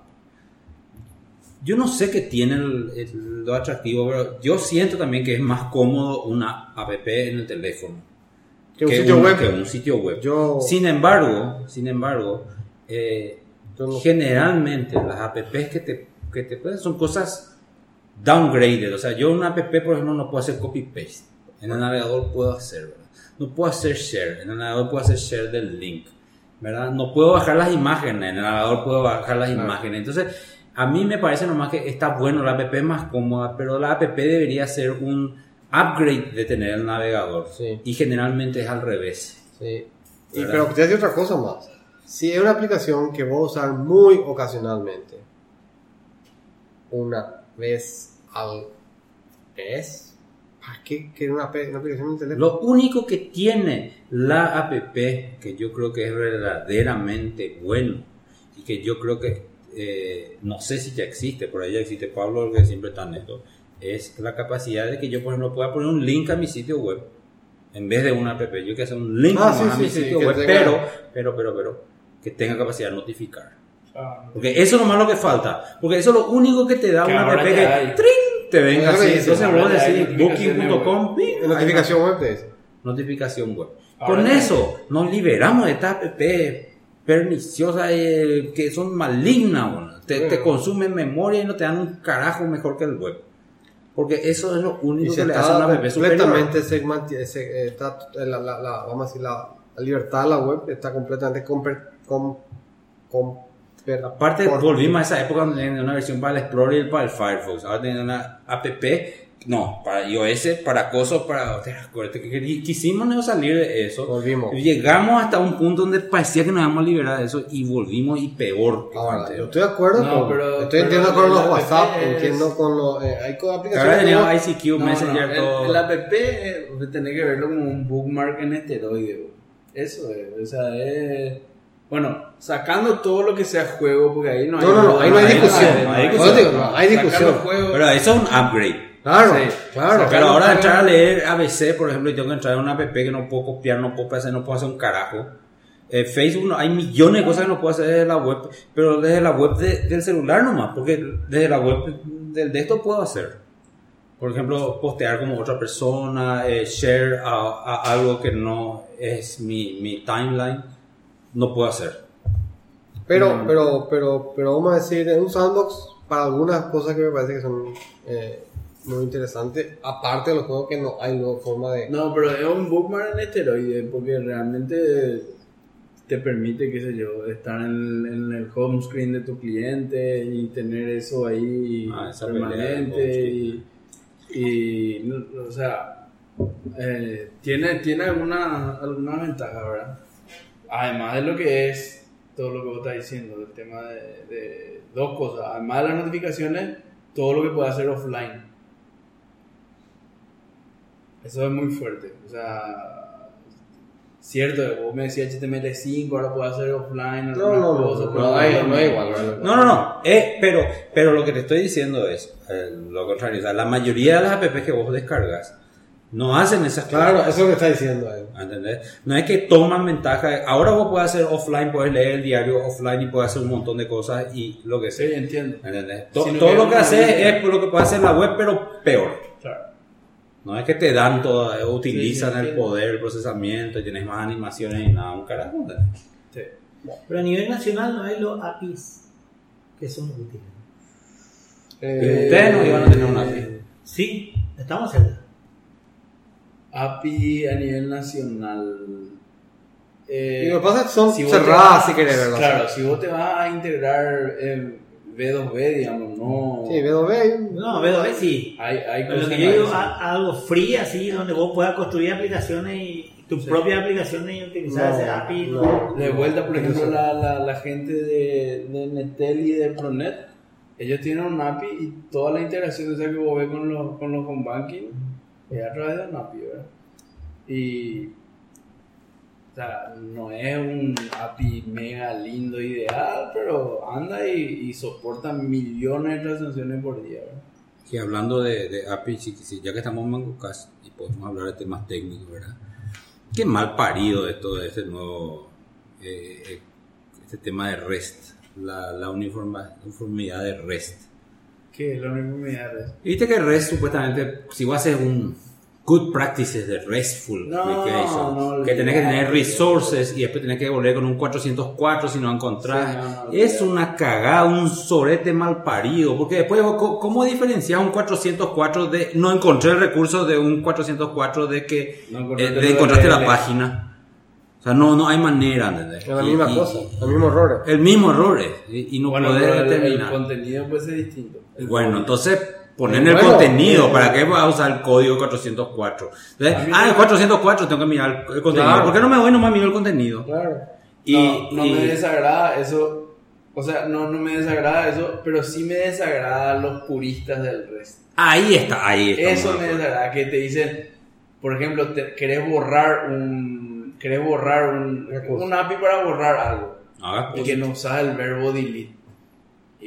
Yo no sé qué tiene el- el- lo atractivo, pero yo siento también que es más cómodo una app en el teléfono que un sitio un- web. que un sitio web. Yo- Sin embargo, sin embargo, eh, generalmente las apps que te, que te pueden son cosas downgraded. O sea, yo una app, por ejemplo, no puedo hacer copy paste. En el navegador puedo hacer, ¿verdad? No puedo hacer share. En el navegador puedo hacer share del link, ¿verdad? No puedo bajar las imágenes. En el navegador puedo bajar las imágenes. Entonces, a mí me parece nomás que está bueno, la app es más cómoda, pero la app debería ser un upgrade de tener el navegador. Sí. Y generalmente es al revés. Sí. Y, pero te voy a decir otra cosa más. Si es una aplicación que voy a usar muy ocasionalmente, una vez al mes, ¿para qué quiero una, aplicación en el teléfono? Lo único que tiene la app, que yo creo que es verdaderamente bueno y que yo creo que eh, no sé si ya existe, por ahí ya existe Pablo, que siempre está en esto, es la capacidad de que yo, por ejemplo, pueda poner un link a mi sitio web en vez de una app. Yo que hacer un link Ah, sí, a sí, mi sí, sitio web, tenga- pero, pero, pero, pero, que tenga capacidad de notificar. Ah, Porque eso es lo más lo que falta. Porque eso es lo único que te da Que una app que. ¡trin! te venga así. Entonces vos decís notificaciones booking.com, notificación web te dice. notificación web. Ahora Con eso nos liberamos de estas app perniciosas eh, que son malignas, bueno. te, te consumen memoria y no te dan un carajo mejor que el web. Porque eso es lo único que le hace a está una app superior. completamente segmenti- se- está, la, la- la- vamos a decir, la, la libertad de la web está completamente comper, com, comper- Aparte, volvimos a esa época donde tenían una versión para el Explorer y para el Firefox. Ahora tienen una app no, para iOS, para cosas, para... ¿te acuerdas que querí- quisimos no salir de eso. Volvimos. Llegamos hasta un punto donde parecía que nos íbamos a liberar de eso y volvimos y peor. que Ahora, antes. yo estoy de acuerdo No, con, pero- estoy entiendo con los WhatsApp, app es- entiendo con los, eh, hay Ahora aplicaciones teníamos que- ICQ, No, Messenger, no, todo. El, el app eh, tenés que verlo como un bookmark en esteroide. bro. Eso es. O sea, es. Bueno, sacando todo lo que sea juego, porque ahí no hay. No, no, no, ahí no hay discusión. no hay discusión. Pero eso es un upgrade. Claro, Sí. claro. Pero ahora juegos- entrar a leer ABC, por ejemplo, y tengo que entrar en una app que no puedo copiar, no puedo hacer, no puedo hacer un carajo. Eh, Facebook, no- hay millones de cosas que no puedo hacer desde la web, pero desde la web de- del celular nomás, porque desde la web del de esto puedo hacer. Por ejemplo, postear como otra persona, eh, share a, a algo que no es mi, mi timeline, no puedo hacer. Pero, pero, pero, pero vamos a decir, es un sandbox para algunas cosas que me parece que son eh, muy interesantes, aparte de los juegos que no hay luego forma de... No, pero es un bookmark en esteroide, porque realmente te permite, qué sé yo, estar en, en el home screen de tu cliente y tener eso ahí Ah, permanente. Y, y, no, o sea, eh, tiene, tiene alguna, alguna ventaja, ¿verdad? Además de lo que es todo lo que vos estás diciendo, el tema de, de dos cosas. Además de las notificaciones, todo lo que puede hacer offline. Eso es muy fuerte. O sea, cierto, vos me decías HTML5, ahora puedo hacer offline. No, no, no, cosas, no, no hay- no hay igual, ¿verdad? No, no, no. Eh, pero, pero lo que te estoy diciendo es eh, lo contrario. O sea, la mayoría de las apps que vos descargas no hacen esas Claro, cosas. eso es lo que está diciendo él. ¿Entendés? No es que toman ventaja. Ahora vos puedes hacer offline, puedes leer el diario offline y puedes hacer un montón de cosas y lo que Sí, sea. entiendo. ¿Entendés? Si no todo lo que haces es lo que puede hacer la web, pero peor. No es que te dan todo, eh, utilizan Sí, sí, el poder, el procesamiento, y tienes más animaciones y nada, un carajo. Pero a nivel nacional no hay los APIs que son útiles. Eh, Ustedes no iban a tener una API. Sí, estamos cerca. API a nivel nacional. Eh, Y lo que pasa es que son si vos te cerradas, vas- si querés verlas. Claro, si vos te vas a integrar B2B, digamos, no. Sí, B2B hay un- No, pero a ver si. Hay, hay Pero lo que yo digo, más. a- a algo free así, donde vos puedas construir aplicaciones y tus propias aplicaciones y utilizar No, ese API. no. No. De vuelta, por ejemplo, la, la, la gente de, de Netel y de Pronet, ellos tienen un API y toda la interacción esa que vos ves con los, con los home banking es a través de un API, ¿verdad? Y. O sea, no es un API mega lindo, ideal, pero anda y, y soporta millones de transacciones por día, ¿verdad? Y hablando de, de API, ya que estamos en MangoCast y podemos hablar de temas técnicos, ¿verdad? Qué mal parido esto de este nuevo, eh, eh, este tema de REST, la, la uniforma- uniformidad de REST. Que es la uniformidad de. Y Viste que REST supuestamente, si vos haces un good practices de RESTful No, application, no, que tenés que tener resources y después tenés que volver con un 404 si no encontrás, Sí, no, no, es una cagada, un sorete mal parido, porque después, ¿cómo diferencias un 404 de no encontré el recurso de un 404 de que No eh, encontraste de encontraste la página? O sea, no, no hay manera, ¿entendés? es la Y- misma y- cosa, los mismos errores. El mismo error y, y no Bueno, podés pero el, el determinar. contenido puede ser distinto. El Bueno, entonces poner el contenido, ¿para qué vas a usar el código 404? Entonces, A mí ah, el 404 tengo que mirar el contenido. Claro. ¿Por qué no me voy nomás miro el contenido? Claro. Y, no, no y- me desagrada eso. O sea, no, no me desagrada eso, pero sí me desagrada los puristas del resto. ahí está, ahí está. Eso me desagrada, que te dicen, por ejemplo, te, querés borrar un, querés borrar un, un API para borrar algo Haga y que no usas el verbo delete.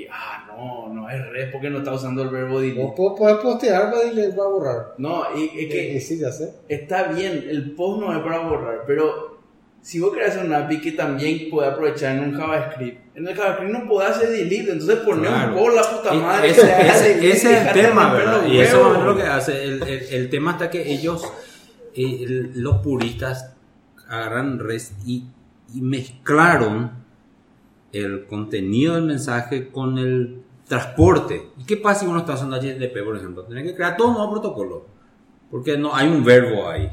Y, ah, no, no es res porque no está usando el verbo Vos delete. po- podés postear y le va a borrar. No, y es Y que sí, ya sé. está bien, el post no es para borrar, pero si vos querés hacer un API que también puede aprovechar en un JavaScript, en el JavaScript no podés hacer delete, entonces poner Claro. un post la puta madre. ese, que es el tema, ¿verdad? Y eso es lo que hace. El, el- el tema está que ellos, eh, el- los puristas, agarran REST y, y mezclaron el contenido del mensaje con el transporte. ¿Y qué pasa si uno está usando HTTP, por ejemplo? Tiene que crear todo un nuevo protocolo. Porque no hay un verbo ahí.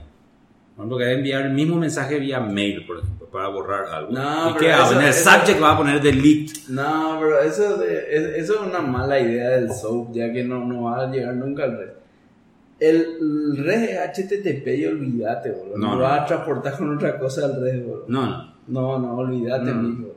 Por ejemplo, que enviar el mismo mensaje vía mail, por ejemplo, para borrar algo. No, ¿Y qué eso- En el eso- subject va a poner delete. No, pero eso, eso es una mala idea del SOAP, ya que no, no va a llegar nunca al red. El, red es HTTP y olvídate, boludo. No, No, no. vas a transportar con otra cosa al red, boludo. No, no. No, no, olvídate, No. mijo.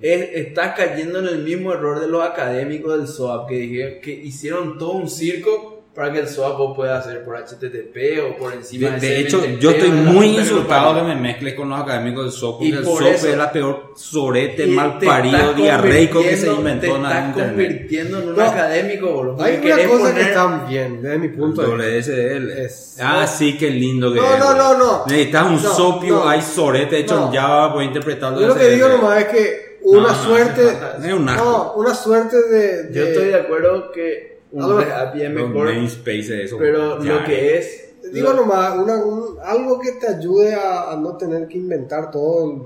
Es- estás cayendo en el mismo error de los académicos del SOAP que, dijeron- que hicieron todo un circo para que el SOAP vos pueda hacer por HTTP o por De, encima de, de hecho, CMTP yo estoy de muy insultado que me mezcles con los académicos del SOP, Y porque el por SOP eso- es la peor sorete, Y mal parido, diarreico que se inventó en la estás convirtiendo en un No. académico, boludo. Hay una cosa que poner- está bien, desde mi punto de vista. Es- ah, sí, qué lindo que No, es. no, no, no. Necesitas un No, sopio, no. hay sorete hecho No. en Java, puedes interpretarlo. Yo lo que digo nomás es que una No, no, suerte. es un asco. no, una suerte de. de- Yo estoy de acuerdo que un A lo- red API es Los mejor, namespaces, eso. pero ya, lo que es... Digo lo- nomás, una, un- algo que te ayude a, a no tener que inventar todo el.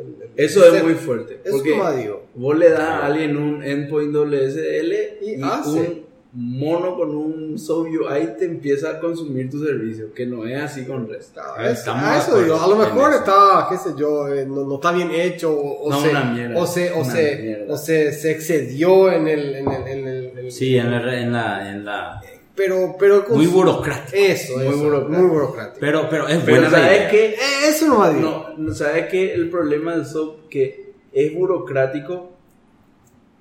el- el- Eso el- es muy fuerte. Porque nomás digo. vos le das a alguien un endpoint WSL Y y, hace. un mono con un sub UI te empieza a consumir tu servicio, que no es así con REST. A eso, Estamos a de eso acuerdo digo, a lo mejor está, qué sé yo, eh, no, no está bien hecho o, o No, se, mierda, o, se, o, se, mierda. o se, se excedió en el... En el, en el- en el- Sí, en la, en la, en la- Pero, pero muy burocrático. Eso, Muy eso, burocrático. muy burocrático. Pero, pero es buena ¿sabes idea. qué? Eh, eso no va a decir. No, ¿sabes qué? El problema del SOAP que es burocrático,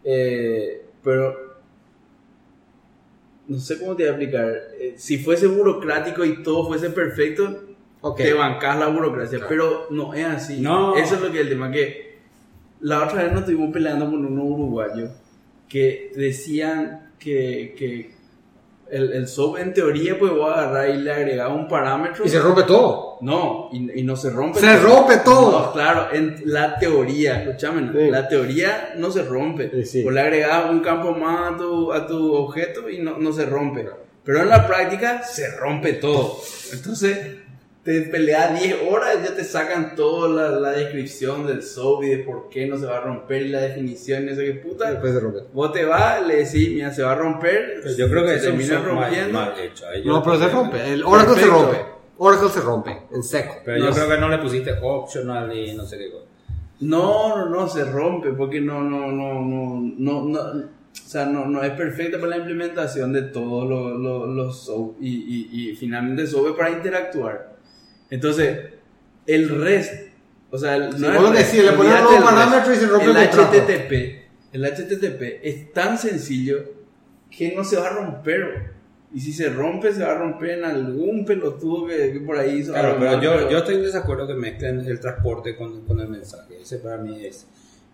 eh, pero no sé cómo te voy a explicar. Eh, si fuese burocrático y todo fuese perfecto, te bancas la burocracia, pero no es así. No. Eso es lo que es el tema, que la otra vez nos estuvimos peleando con unos uruguayos que decían que, que el, el SOAP en teoría pues voy a agarrar y le agregaba un parámetro. Y se rompe todo. No, y, y no se rompe. Se rompe todo. No, claro, en la teoría, escúchame, Sí. la teoría no se rompe. Sí, sí. O le agregas un campo más a tu, a tu objeto y no, no se rompe. Pero en la práctica se rompe todo. Entonces, te peleas 10 horas y ya te sacan toda la, la descripción del y de por qué no se va a romper y la definición y eso que Y puta. después se rompe. Vos te vas, le decís, mira, se va a romper. Pero yo creo que se eso termina mal, rompiendo. mal hecho. No, pero se rompe. El Oracle se rompe. Oracle se rompe, en seco. Pero No yo sé. creo que no le pusiste optional y no sé qué cosa. No, no, no, se rompe porque no, no, no, no, no, no, o sea, no, no es perfecta para la implementación de todos los, los, los SOAP y, y, y finalmente SOAP es para interactuar. Entonces, el REST, o sea, el, Sí, no vos REST, decís, le pones y se rompe el. HTTP. El HTTP es tan sencillo que no se va a romper. Y si se rompe, se va a romper en algún pelotudo que, que por ahí hizo Claro, pero mal, yo, yo estoy en desacuerdo que mezclen el transporte con, con el mensaje. Ese para mí es.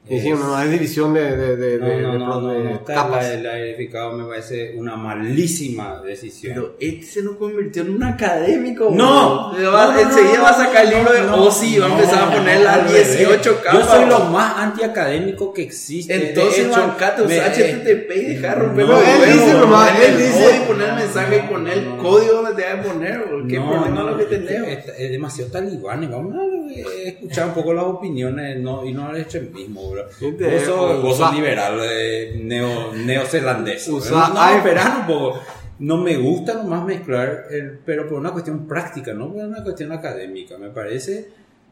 Y es- sí, no, hay división de, de, de, no, de- no, de- de capas. el airificado me parece una malísima decisión. Pero este se nos convirtió en un académico. No. Va- enseguida no, va a sacar el libro de no, OSI y va a no, empezar a poner no, las al revés. 18 capas. Yo soy lo más antiacadémico que existe. Entonces, bancate, me- usa HTTP y deja de romper No, él dice nomás, Poner él el dice- código y poner el mensaje y poner el código donde te va a poner. ¿Qué no, problema lo que es que tenemos? Es, es demasiado talibanes. Vamos a eh, escuchar un poco las opiniones no, y no al extremismo, Gente, Vos sos, vos sos usa- liberal, eh, neo, neozelandés. Usa no, esperar un poco. No me gusta nomás mezclar, el, pero por una cuestión práctica, no por una cuestión académica. Me parece.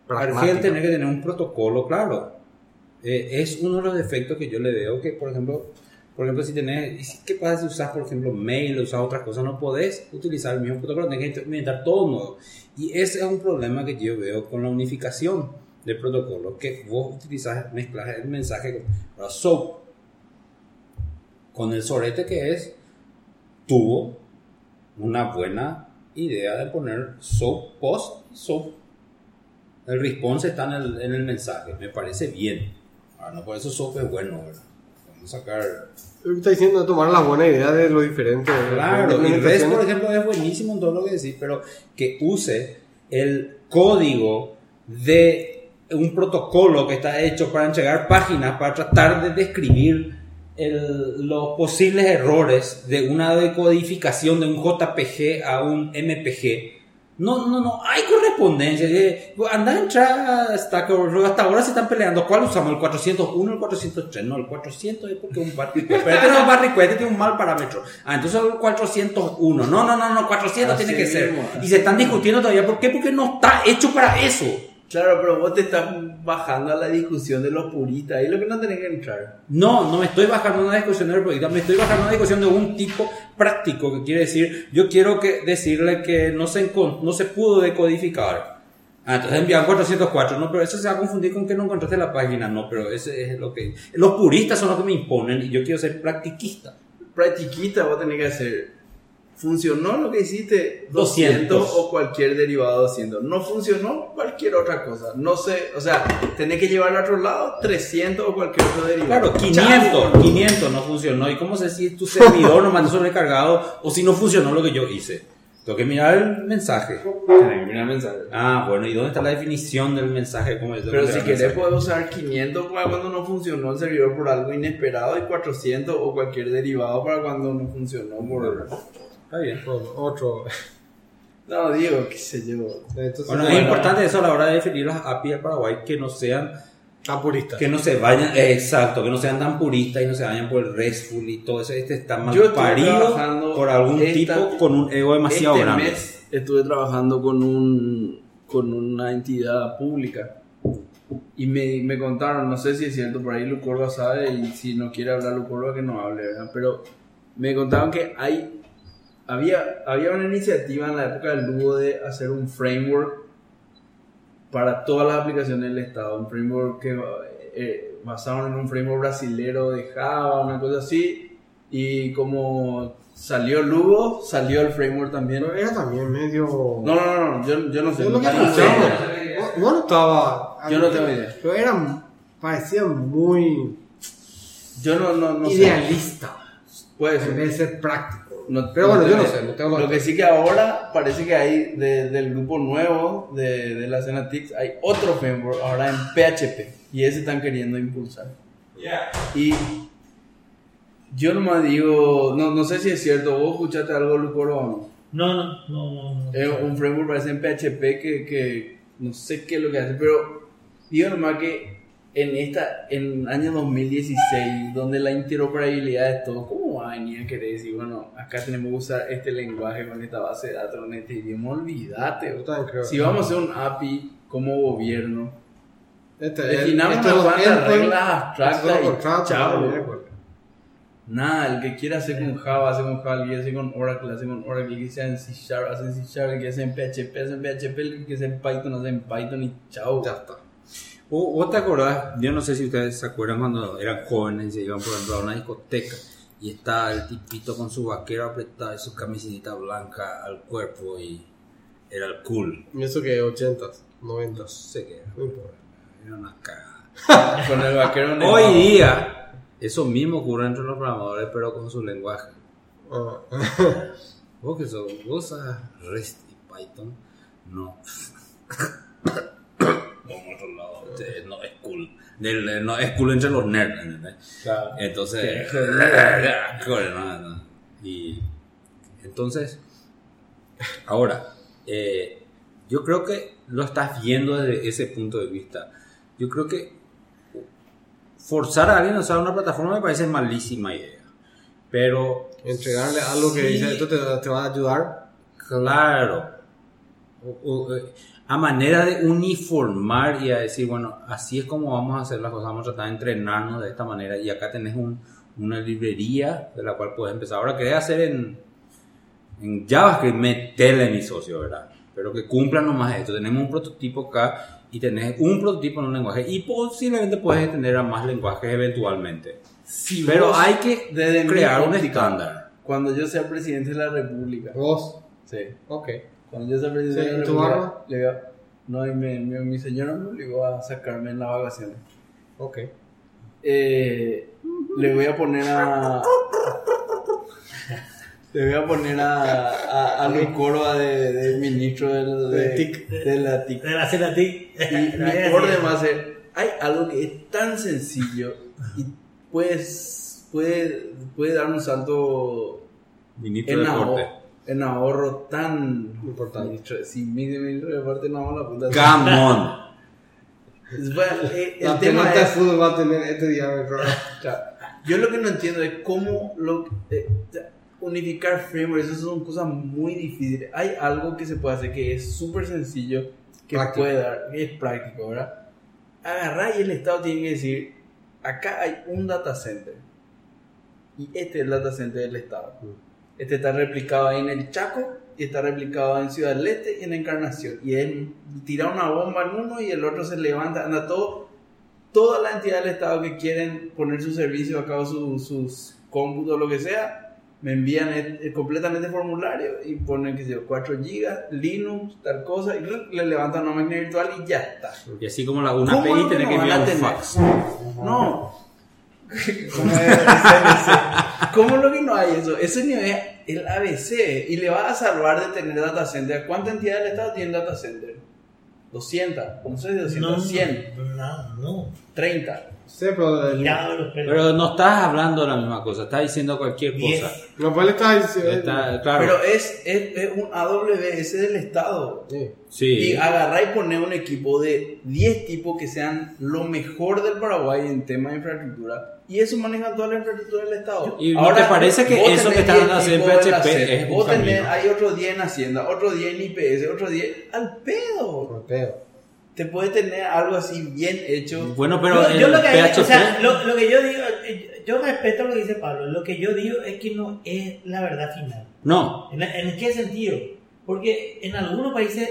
Argel tener que tener un protocolo claro. Eh, es uno de los defectos que yo le veo que, por ejemplo, por ejemplo, si tenés, ¿qué pasa si usas, por ejemplo, mail o usas otras cosas? No podés utilizar el mismo protocolo, tenés que inventar todo nuevo. Y ese es un problema que yo veo con la unificación del protocolo, que vos utilizas, mezclas el mensaje con ahora, SOAP, con el sorete que es, tuvo una buena idea de poner SOAP post, SOAP. El response está en el, en el mensaje, me parece bien. Ahora, no por eso SOAP es bueno, ¿verdad? Vamos a sacar Está diciendo de tomar la buena idea de lo diferente. de- Claro, de y REST, por ejemplo, es buenísimo en todo lo que decís, pero que use el código de un protocolo que está hecho para entregar páginas, para tratar de describir el- los posibles errores de una decodificación de un JPG a un MPG. No, no, no, hay correspondencia. Eh, Anda a entrar a Stack Overflow. Hasta ahora se están peleando. ¿Cuál usamos? ¿El 401 o el 403? No, el 400 es porque un bar Pero este no un bar este tiene un mal parámetro. Ah, entonces el 401. No, no, no, no, 400 Así tiene que ser. mismo. Y se están discutiendo todavía. ¿Por qué? Porque no está hecho para eso. Claro, pero vos te estás bajando a la discusión de los puristas. Ahí lo que no tenés que entrar. No, no me estoy bajando a una discusión de política, me estoy bajando a una discusión de un tipo práctico, que quiere decir, yo quiero que decirle que no se, no se pudo decodificar. Ah, entonces envían 404, no, pero eso se va a confundir con que no encontraste la página, no, pero ese es lo que... Los puristas son los que me imponen y yo quiero ser practiquista. Practiquita vos tenés que hacer. ¿Funcionó lo que hiciste? 200, 200. o cualquier derivado de 200. No funcionó cualquier otra cosa. No sé, o sea, tenés que llevar al otro lado 300 o cualquier otro derivado. Claro, 500, 500 no funcionó. ¿Y cómo sé si tu servidor no mandó sobrecargado o si no funcionó lo que yo hice? Tengo que mirar el mensaje. Tenés que mirar el mensaje. Ah, bueno, ¿y dónde está la definición del mensaje? ¿Cómo Pero si querés puedes usar 500 para cuando no funcionó el servidor por algo inesperado y 400 o cualquier derivado para cuando no funcionó por... Está bien. Bueno, otro. No, digo, qué sé yo. Entonces, Bueno, es importante eso a la hora de definir las API del Paraguay, que no sean, Tan purista. que no se vayan, eh, exacto, que no sean tan puristas y no se vayan por el RESTful y todo eso. Este está mal Yo parido por algún esta- tipo con un ego demasiado este grande. mes estuve trabajando con un con una entidad pública y me, me contaron, no sé si es cierto, por ahí Lucorba sabe y si no quiere hablar Lucorba que no hable, ¿verdad? Pero me contaron que hay había, había una iniciativa en la época del Lugo de hacer un framework para todas las aplicaciones del Estado, un framework que eh, basado en un framework brasilero de Java, una cosa así, y como salió Lugo, salió el framework también. Pero era también medio. No, no, no, no, yo, yo no sé. Yo no vos no estaba. Yo no tengo idea. Pero era. Parecía muy Yo no, no, no sé. idealista. Puede En ser. vez de ser práctico. No- pero bueno, no yo no sé, idea. no tengo Lo que sí que ahora parece que hay de- del grupo nuevo de, de la escena TICS, hay otro framework ahora en PHP y ese están queriendo impulsar. Y yo nomás digo, no, no sé si es cierto, vos escuchaste algo, Lucoro, o no? No, no, no, no. no. Es un framework parece en PHP que, que no sé qué es lo que hace, pero digo nomás que en esta, en año 2016, donde la interoperabilidad es todo, ¿cómo va a venir a querer decir, bueno, acá tenemos que usar este lenguaje con esta base de datos, con este idioma? Olvídate. Si vamos a hacer un API como gobierno, Este, definamos esto unas es cuantas endpoint, reglas abstractas y. Miércoles. Nada, el que quiera hacer con Java, hace con Java, el que hace con Oracle, hace con Oracle, el que sea en C Sharp, hace en C Sharp, el que hace en PHP, hace en PHP, el que sea en Python, hace en Python y chao. Ya está. ¿Vos vos te acordás? Yo no sé si ustedes se acuerdan cuando eran jóvenes y se iban, por ejemplo, a una discoteca y estaba el tipito con su vaquero apretado y su camiseta blanca al cuerpo y era el cool. ¿Y eso que 80s, 90s? No sé qué era. No importa. Era una cagada. Con el vaquero nevado. Hoy día, eso mismo ocurre entre los programadores, pero con su lenguaje. Ah. Vos que sos, vos REST y Python, no. Por otro lado, no es cool. Del- no es cool entre los nerds, ¿entendés? Claro. Entonces, no, no. y entonces, ahora, eh, yo creo que lo estás viendo desde ese punto de vista. Yo creo que forzar a alguien a usar una plataforma me parece malísima idea. Pero Entregarle algo que Sí. dice esto te, te va a ayudar. Claro. O- o, eh, a manera de uniformar y a decir, bueno, así es como vamos a hacer las cosas, vamos a tratar de entrenarnos de esta manera. Y acá tenés un- una librería de la cual puedes empezar. Ahora querés hacer en, en JavaScript, metele mi socio, ¿verdad? Pero que cumplan nomás esto. Tenemos un prototipo acá y tenés un prototipo en un lenguaje. Y posiblemente puedes extender a más lenguajes eventualmente. Si Pero vos, hay que desde crear un estándar. Cuando yo sea presidente de la República. Vos. Sí. Ok. Cuando yo Sí, de la ¿y tu República. barba? Le digo, no, y mi, mi, mi señora me obligó a sacarme en las vacaciones. Ok. Eh, le voy a poner a. Le voy a poner a, a, a Luis Córdoba de, de ministro del- de, De TIC. de la TIC. De la ti. Y mi orden va a ser: hay algo que es tan sencillo y puedes, puede, puede dar un salto Ministro en, de Deporte. En ahorro tan Importante. Ministro, si mi ministro de deporte no la puta. Come on. Bueno, eh, el La tema pelota de es. fútbol va a tener este. Claro. Yo lo que no entiendo es cómo lo, eh, unificar frameworks, eso son cosas muy difíciles. Hay algo que se puede hacer que es súper sencillo que Práctico. puede dar, que es práctico, ¿verdad? Agarrar y el Estado tiene que decir, acá hay un data center. Y este es el data center del Estado. Este está replicado ahí en el Chaco y está replicado en Ciudad del Este y en Encarnación. Y él tira una bomba en uno y el otro se levanta, anda todo, toda la entidad del Estado que quieren poner su servicio a cabo, su- sus cómputos, lo que sea, me envían el- el completamente formulario y ponen, que sé yo, 4 gigas, Linux, tal cosa, y le levantan una máquina virtual y ya está. Y así como la, una ¿Cómo API no tiene que enviar un fax. No. ¿Cómo es? ¿Cómo lo que no hay eso? Eso ni es el ABC. Y le va a salvar de tener data center. ¿Cuántas entidades del Estado tienen data center? 200. No sé si 200. 100. No, no. 30. Sí, pero el-. Pero no estás hablando de la misma cosa, estás diciendo cualquier Diez. cosa. no pues le está diciendo. Está- claro. Pero es, es, es un AWS del Estado. Sí. sí. Y agarrar y poner un equipo de 10 tipos que sean lo mejor del Paraguay en tema de infraestructura. Y eso manejan toda la infraestructura del Estado. ¿Y no te parece que eso que están 10 haciendo en PHP es un Vos tenés, hay otro 10 en Hacienda, otro 10 en IPS, otro 10 al pedo. Por pedo. Te puede tener algo así bien hecho. Bueno, pero yo, lo que, PHP... o sea, lo, lo que yo digo, eh, yo respeto lo que dice Pablo, lo que yo digo es que no es la verdad final. No, ¿En, en qué sentido? Porque en algunos países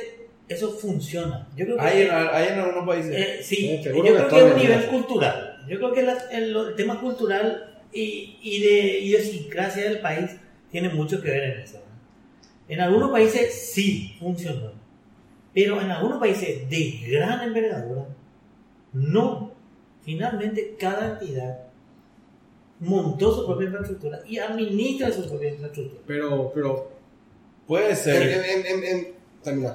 eso funciona. Yo creo que Hay en, hay en algunos países. Eh, sí, Sí, yo creo que es un el nivel cultural. Yo creo que la- el, el tema cultural y, y de idiosincrasia del país tiene mucho que ver en eso. En algunos países sí funcionó, pero en algunos países de gran envergadura no. Finalmente cada entidad montó su propia infraestructura y administra su propia infraestructura. Pero, pero. Puede ser. en, en, en-.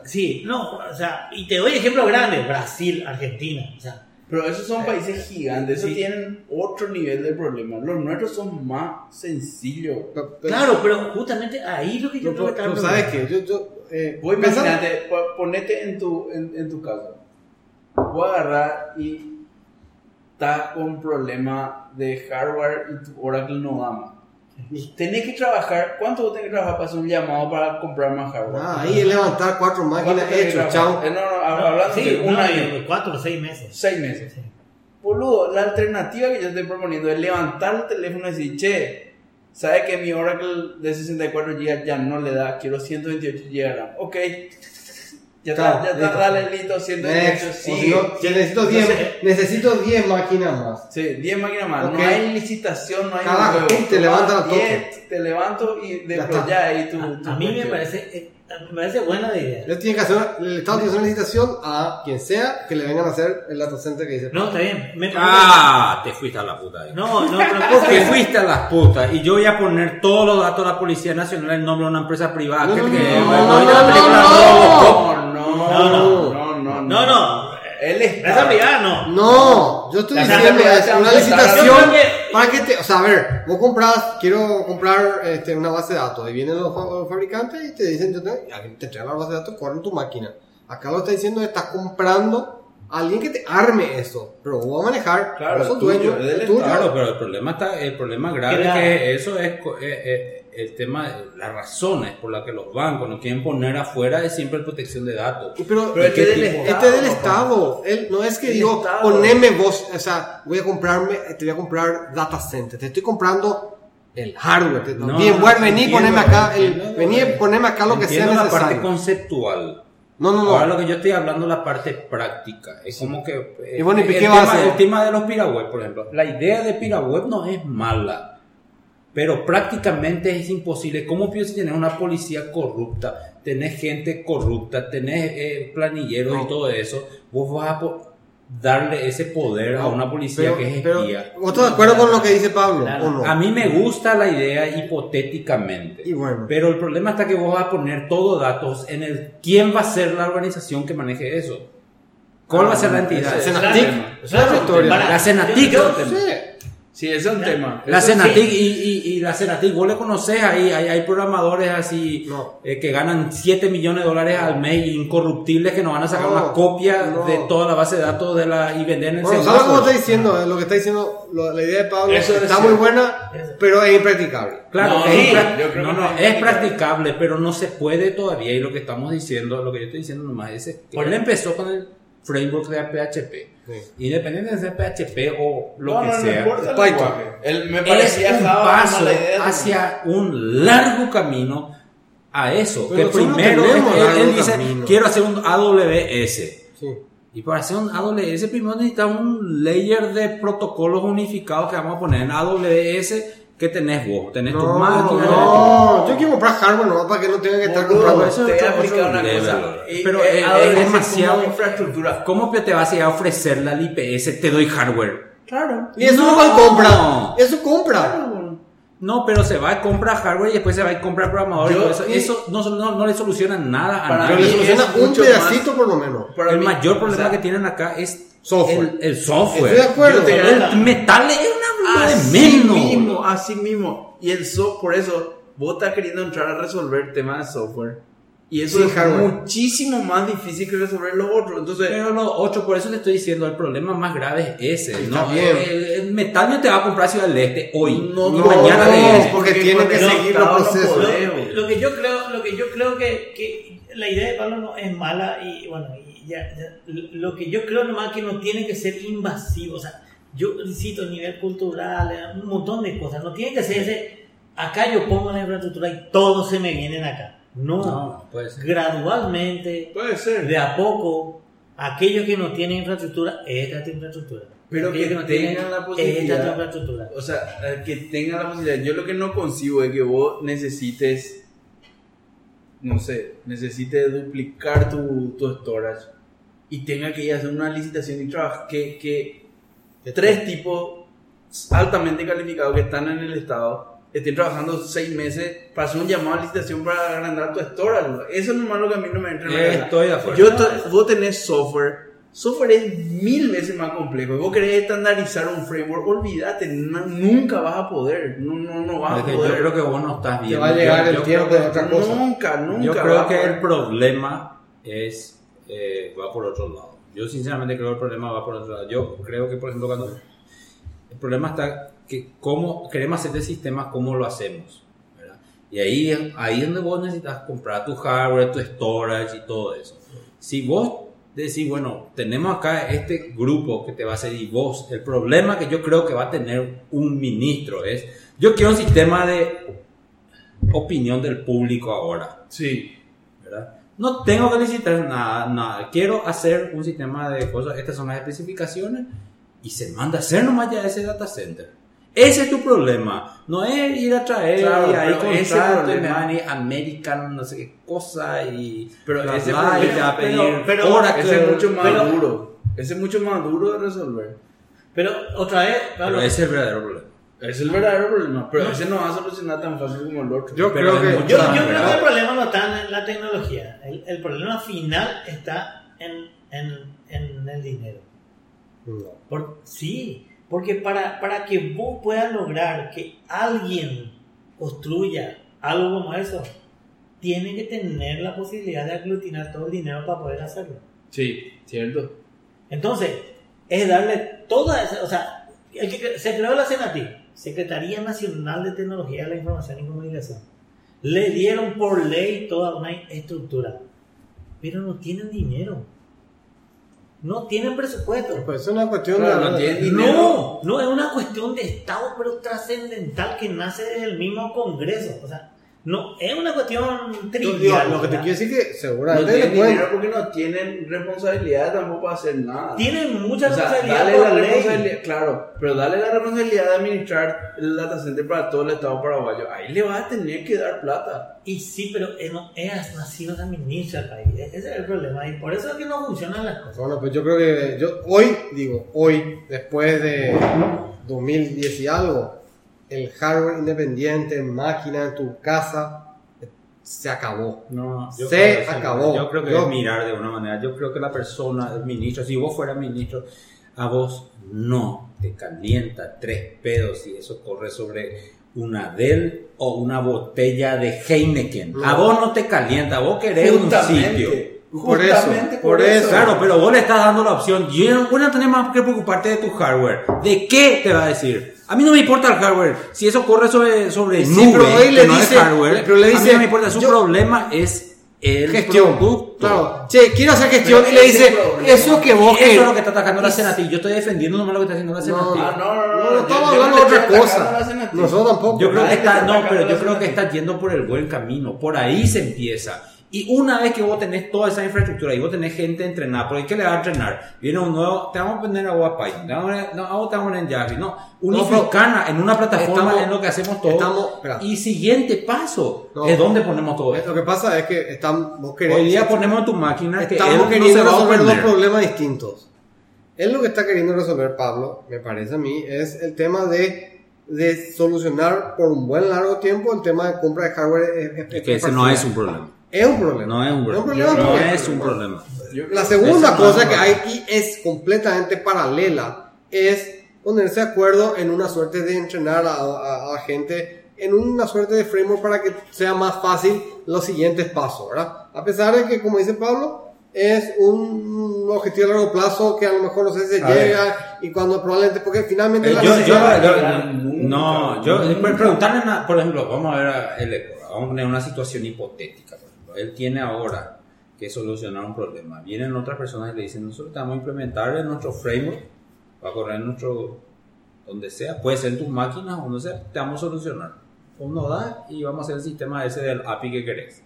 Sí, no, o sea, y te doy ejemplos grandes, Brasil, Argentina, o sea, Pero esos son países gigantes. Esos sí. tienen otro nivel de problema. Los nuestros son más sencillos. Pero- pero- Claro, pero justamente ahí lo que yo creo que pero está ¿Sabes qué? Yo, yo, eh, pensando- imagínate, po- ponete en tu, en, en tu caso. Voy a agarrar y estás con problema de hardware y tu Oracle no da más. Y tenés que trabajar, ¿cuánto vos tenés que trabajar para hacer un llamado para comprar más hardware? Ah, ahí es levantar cuatro ¿Cuánto máquinas trabajar? chao. Eh, no, no, hablando Sí, de un no, año, cuatro o seis meses. seis meses. Sí. Boludo, la alternativa que yo estoy proponiendo es levantar el teléfono y decir, che, ¿sabe que mi Oracle de 64 GB ya no le da? Quiero 128 GB RAM. Ok, ya Claro, está, ya está, listo. dale listo, 128, Next. O sí. si no, sí. necesito 10 Entonces, necesito 10 máquinas más. Sí, 10 máquinas más. Ok. No hay licitación, no hay pum, te levanta la 10, Te levanto y Ya después ya ahí tu, A, tu a mí me parece, eh, me parece buena la idea. Que hacer, el Estado tiene que hacer una licitación a quien sea que le vengan a hacer el data center que dice. No, está bien. Me Ah, te fuiste a la puta ahí. No, no, pero Te fuiste a las putas y yo voy a poner todos los datos de la Policía Nacional en nombre de una empresa privada. No, que, no, que- no, no, ¿viste la no, no? No, no, No, no, no, no. No, no. Él está. Esa privada no. No, yo estoy diciendo es una licitación para que te, o sea, a ver, vos compras, quiero comprar este, una base de datos y vienen los, fa- los fabricantes y te dicen, yo te, te entregan la base de datos, corren tu máquina. Acá lo está diciendo, estás comprando a alguien que te arme eso, pero vos vas a manejar, Claro, vos sos tuyo, dueño, es del es tuyo. Claro, pero el problema está, el problema grave es que eso es, eh, eh, el tema, las razones por las que los bancos no quieren poner afuera es siempre protección de datos. Pero, Pero es que ¿qué del este es del. Estado. Él, no es que Del digo, Estado. poneme vos, o sea, voy a comprarme, te voy a comprar data center. Te estoy comprando el hardware. Te- No, Bien, no, bueno, vení, entiendo, poneme acá, el, entiendo, vení, eh, poneme acá lo que sea Entiendo la parte necesario. conceptual. No, no, Ahora no. lo que yo estoy hablando es la parte práctica. Es como que. eh, Y bueno, ¿y el, qué va a tema, hacer? el tema de los piraweb, por ejemplo. La idea de piraweb no es mala. Pero prácticamente es imposible. ¿Cómo piensas tener una policía corrupta? Tenés gente corrupta, tenés eh, planilleros y todo eso. Vos vas a darle ese poder a una policía Pero, que es espía. ¿vos estás de acuerdo con lo que dice Pablo? Claro. ¿O no? A mí me gusta la idea hipotéticamente. Y bueno. Pero el problema está que vos vas a poner todo datos en el quién va a ser la organización que maneje eso. ¿Cuál va a ser la entidad? Esa es la. Para- La Cenatic. Sí. Ese es un tema. La Cenatic sí. y, y, y la Cenatic, vos le conocés ahí, hay, hay programadores así No. eh, que ganan 7 millones de dólares al mes incorruptibles que nos van a sacar No, una copia no. de toda la base de datos de la y vender en el Bueno, ¿sabes cómo está diciendo? Eh, Lo que está diciendo, lo- la idea de Pablo Eso es está muy buena, pero es impracticable. Claro, No, es, sí, prac- yo creo no, que no, no es es practicable. pero no se puede todavía. Y lo que estamos diciendo, lo que yo estoy diciendo nomás es que él empezó con el framework de PHP. Sí. Independiente de PHP o lo No, que no, no sea. importa el Python. Él me es parecía un Java, paso idea, hacia un largo camino a eso. Pero que primero él- dice, camino. quiero hacer un AWS. Sí. Y para hacer un AWS primero necesitamos un layer de protocolos unificados que vamos a poner en AWS que tenés vos. Tenés tu No, máquina. no, yo quiero comprar hardware nomás para que no tenga que estar Boludo, comprando eso te es voy a otro explicar una level. cosa. Y, Pero eh, es- AWS es demasiado- infraestructura. ¿Cómo te vas a ir a ofrecerle al IPS? Te doy hardware. Claro. Y eso No. no, compra. Eso compra. No, pero se va a comprar hardware y después se va a comprar programador y Yo- todo eso. y- Eso no, no, no le soluciona nada a Para Pero nadie. le mí soluciona un pedacito por lo menos. Para el mí, mayor problema o sea, que tienen acá es Software. el, el software. Estoy de acuerdo. Yo El metal es una Así menos. mismo, así mismo. Y el software, por eso, vos estás queriendo entrar a resolver temas de software. Y eso Sí, es hardware. muchísimo más difícil que resolver lo otro. Entonces, Pero los ocho, por eso te estoy diciendo, el problema más grave es ese. ¿no? bien. El, el metal no te va a comprar Ciudad del Este hoy. No, ni no, mañana no, este. porque tiene que seguir los procesos. Lo, lo que yo creo, lo que yo creo que, que la idea de Pablo no es mala y bueno, y ya, ya, lo que yo creo nomás que no tiene que ser invasivo, o sea, yo insisto, a nivel cultural, eh, un montón de cosas, no tiene que ser ese, acá yo pongo la infraestructura y todos se me vienen acá. No, No, puede ser. gradualmente, puede ser. de a poco, aquellos que no tienen infraestructura, esta es tu infraestructura. Pero Aquellos que no tienen, tengan la Esta posibilidad. es tu infraestructura. O sea, eh, que tenga la posibilidad. Yo lo que no concibo es que vos necesites, no sé, necesites duplicar tu, tu storage y tenga que ir a hacer una licitación y trabajar. Que, que tres tipos altamente calificados que están en el estado estén trabajando seis meses para hacer un llamado a licitación para agrandar tu storage. Eso es nomás lo que a mí no me entra en la cabeza. Estoy de acuerdo. Yo vos tenés software. Software es mil veces más complejo. Vos querés estandarizar un framework, olvídate, nunca vas a poder. No, no, no vas a poder. yo creo que vos no estás Te bien. va a llegar Yo- el yo tiempo de otra cosa. Nunca, nunca. Yo creo que el problema es eh, va por otro lado. Yo sinceramente creo que el problema va por otro lado. Yo creo que, por ejemplo, cuando el problema está que cómo queremos hacer el sistema, cómo lo hacemos. ¿verdad? Y ahí ahí es donde vos necesitas comprar tu hardware, tu storage y todo eso. Si vos decís, bueno, tenemos acá este grupo que te va a hacer y vos, el problema que yo creo que va a tener un ministro es, yo quiero un sistema de opinión del público ahora. Sí. ¿verdad? No tengo que licitar nada, nada. Quiero hacer un sistema de cosas, estas son las especificaciones y se manda a hacer nomás ya ese data center. Ese es tu problema. No es ir a traer Claro, y ahí comprar problema- Alemania, American, no sé qué cosa y Pero ese problema- pedir pero- pero-. Ese es mucho más Pero- duro. Ese es mucho más duro de resolver. Pero otra vez, Pero ese es el verdadero problema. Es el verdadero problema. Pero ese no va a solucionar tan fácil como el otro. Yo creo que. Yo, yo creo que el problema no está en la tecnología. El, el problema final está en, en, en el dinero. No. Por, sí, porque para, para que vos puedas lograr que alguien construya algo como eso, tiene que tener la posibilidad de aglutinar todo el dinero para poder hacerlo. Sí, cierto. Entonces, es darle toda esa, o sea, el que se creó la CENATI, Secretaría Nacional de Tecnología de la Información y Comunicación. Le dieron por ley toda una estructura, pero no tienen dinero. No tienen presupuesto. Pues es una cuestión Claro, de. no tiene dinero. No, no es una cuestión de Estado, pero trascendental que nace desde el mismo Congreso. O sea, no es una cuestión trivial. lo que te quiero decir que No seguramente le tienen pueden. dinero porque no tienen responsabilidad tampoco para hacer nada. Tienen mucha O sea, responsabilidad dale por la ley. responsabilidad, claro, pero dale la responsabilidad de administrar el data center para todo el Estado paraguayo. Ahí le vas a tener que dar plata. Y sí, pero es, no, es así no se administra el país. Ese es el problema. Y por eso es que no funcionan las cosas. Bueno, pues yo creo que yo hoy, digo, hoy, después de 2010 y algo, el hardware independiente, en máquina, en tu casa, se acabó. No, Se creo acabó. Yo creo que Yo- es mirar de una manera. Yo creo que la persona, el ministro, si vos fueras ministro, A vos no te calienta tres pedos y eso corre sobre una Dell o una botella de Heineken. A vos no te calienta, vos querés un sitio. Por eso, por eso. Claro, pero vos le estás dando la opción. Yo, vos no tenés más que preocuparte de tu hardware. ¿De qué te va a decir? A mí no me importa el hardware. Si eso corre sobre, sobre Sí, nube, pero le que no dice- es hardware, pero le a mí dice, no me importa. Su yo- problema es el Gestión. producto. Claro. Che, quiero hacer gestión y le dice, problema. eso que vos Eso es lo que está atacando la Senati. Yo estoy defendiendo nomás lo que está haciendo la Senati. Ah, no, no, no. Estamos yo hablando no de otra cosa. Nosotros tampoco. Yo creo que está, no, pero yo a creo que está yendo por el buen camino. Por ahí se empieza. Y una vez que vos tenés toda esa infraestructura y vos tenés gente entrenada, porque ¿qué le va a entrenar? Viene un nuevo, te vamos a poner a Python, te vamos a poner, en Java, no, unificarla en una plataforma estamos- en lo que hacemos todo. estamos- y siguiente paso No. es donde ponemos todo Lo esto. que pasa es que están, vos querés- Hoy día ponemos tu máquina estamos queriendo resolver dos problemas distintos. Él lo que está queriendo resolver, Pablo, me parece a mí, es el tema de, de solucionar por un buen largo tiempo el tema de compra de hardware. Es que ese no es un problema. Es un problema. No es un problema. problema No es un problema. La segunda no cosa es que un hay y es completamente paralela es ponerse de acuerdo en una suerte de entrenar a, a- a la gente en una suerte de framework para que sea más fácil los siguientes pasos, ¿verdad? A pesar de que, como dice Pablo, es un objetivo a largo plazo que a lo mejor no sé si se A ver. llega y cuando probablemente, porque finalmente Eh, la yo, yo, yo- no, yo, nunca. por preguntarle, una- por ejemplo, vamos a ver a el vamos a poner una situación hipotética. Él tiene ahora que solucionar un problema. Vienen otras personas y le dicen, nosotros te vamos a implementar en nuestro framework, va a correr en nuestro, donde sea, puede ser en tus máquinas o no sé, te vamos a solucionar. Uno da y vamos a hacer el sistema ese del API que querés.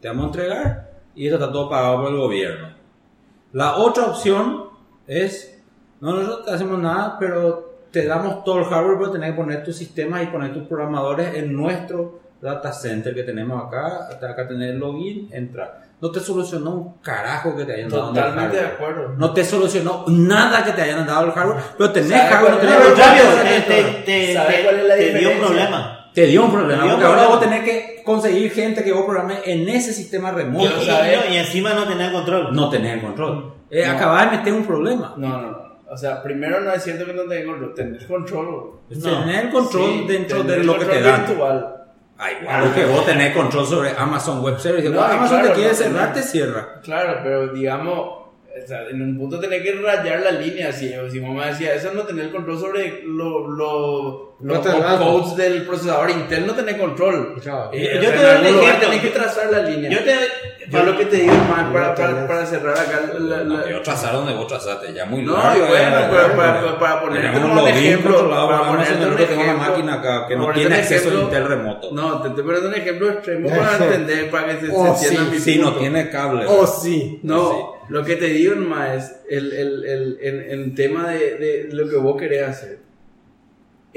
Te vamos a entregar y esto está todo pagado por el gobierno. La otra opción es, no, nosotros no hacemos nada, pero te damos todo el hardware, pero tenés que poner tus sistemas y poner tus programadores en nuestro data center que tenemos acá, hasta acá tener login, entrar. No te solucionó un carajo que te hayan dado el Totalmente de hardware. acuerdo. No te solucionó nada que te hayan dado el hardware, pero tenés ¿Sabe hardware, no tenés hardware. te, te, te, ¿Sabe te- cuál es la te dio un problema. Te dio un problema, dio un porque ahora problema. vos tenés que conseguir gente que vos programes en ese sistema remoto. y- y encima no tener control. No tenés el control. Eh, No. De meter un problema. No, no, no. O sea, primero no es cierto que no tenés control. Tenés control. No. Tener el control Sí, dentro tenés de lo que te dan. virtual. Ah, igual que vos tenés control sobre Amazon Web Services. No, Amazon claro, te quiere no cerrar, te cierra. Claro, pero digamos, o sea, en un punto tenés que rayar la línea. Si, si mamá decía, eso no tener control sobre lo, lo, los codes del procesador Intel, no tenés control. Claro. Y, Yo o sea, te doy un ejemplo. tenés que trazar la línea. Yo te. Yo lo que te digo más para, No para, para cerrar acá la, No, la- yo trazar donde vos trazaste, ya muy No, largo. y bueno, ya, pero para, para, para ponerte un ejemplo, para ponerte un una ejemplo, máquina acá que para no tiene acceso a Intel remoto. No, te estoy poniendo un ejemplo extremo para entender, para que se, Oh, se entienda sí, mi Sí, no punto. tiene cable. Oh, sí. No, Sí. lo que te digo es el, el, el, el, el tema de, de lo que vos querés hacer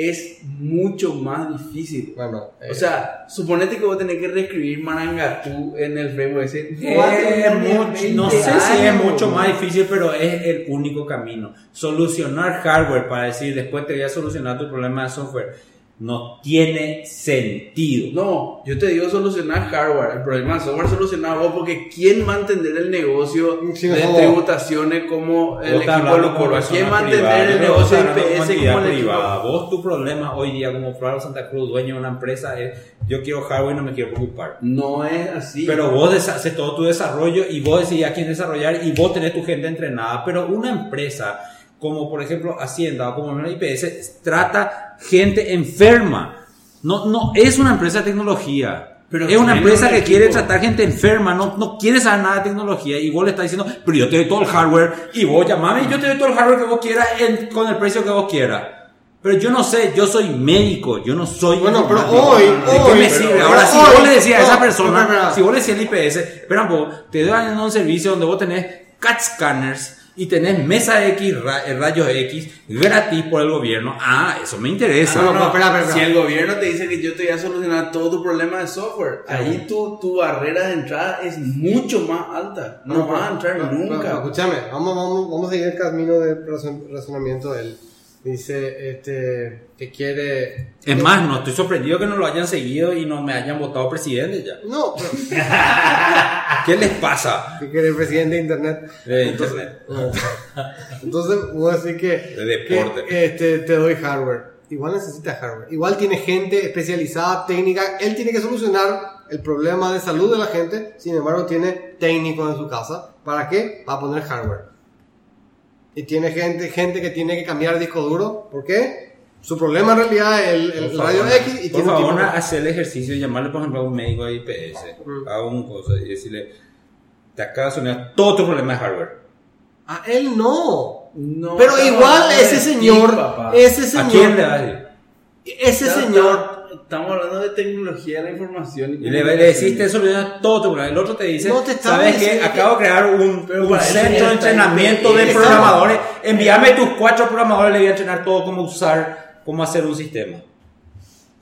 es mucho más difícil. Bueno, O sea, suponete que vos tenés que reescribir Marangatú en el framework ese. Es mucho- no sé si es mucho más difícil, pero es el único camino. Solucionar hardware para decir después te voy a solucionar tu problema de software no tiene sentido. No, yo te digo solucionar hardware. El problema de software solucionar vos, porque ¿quién va a entender el negocio Sí, de no. tributaciones como el equipo de curvas? ¿Quién va a entender el privada, negocio de IPS como el entidad equipo? privada. Vos tu problema hoy día como Flávio Santa Cruz, dueño de una empresa, es yo quiero hardware y no me quiero preocupar. No es así. Pero vos haces todo tu desarrollo y vos decidís a quién desarrollar y vos tenés tu gente entrenada. Pero una empresa como por ejemplo Hacienda o como IPS trata gente enferma. No, no es una empresa de tecnología. Pero es una empresa que equipo. quiere tratar gente enferma, no, no quiere saber nada de tecnología y vos le estás diciendo, pero yo te doy todo el hardware y vos llamame y yo te doy todo el hardware que vos quieras en- con el precio que vos quieras. Pero yo no sé, yo soy médico, yo no soy. Bueno, pero hoy- ¿De qué hoy- me pero- sirve? pero Ahora, si hoy- vos le decías a esa no, persona, espera, espera. si vos le decías al IPS, espera un poco, te dan un servicio donde vos tenés CAT scanners y tenés mesa X, ra- eh, rayos X gratis por el gobierno. Ah, eso me interesa. No, no, espera, espera, espera. Si el gobierno te dice que yo te voy a solucionar todo tu problema de software, ahí tu, tu barrera de entrada es mucho más alta. No, vas a entrar nunca. escúchame, vamos, vamos, vamos a seguir el camino de razon- razonamiento de él. Dice este, que quiere. Es más, no estoy sorprendido que no lo hayan seguido y no me hayan votado presidente ya. No, pero ¿Qué les pasa? que quiere presidente de internet. De internet. Entonces, voy a decir que, De deporte. que, este, te doy hardware. Igual necesita hardware. Igual tiene gente especializada, técnica. Él tiene que solucionar el problema de salud de la gente. Sin embargo, tiene técnicos en su casa. ¿Para qué? Para poner hardware. Y tiene gente, gente que tiene que cambiar disco duro. ¿Por qué? Su problema en realidad es el, el radio favor, X y por tiene un favor, tipo- hacer el ejercicio y llamarle, por ejemplo, a un médico de IPS, Mm. a un cosa y decirle, te acaba de sonar todo tu problema de hardware. A él no. No, Pero igual ese señor, ti, ese ¿A señor, quién le vas a decir? ese señor Estamos hablando de tecnología de la información. Y le, le decís, te soluciona todo tu. El otro te dice, No te ¿sabes qué? Acabo de crear un, un eso centro de entrenamiento de programadores. Envíame tus cuatro programadores, le voy a entrenar todo cómo usar, cómo hacer un sistema.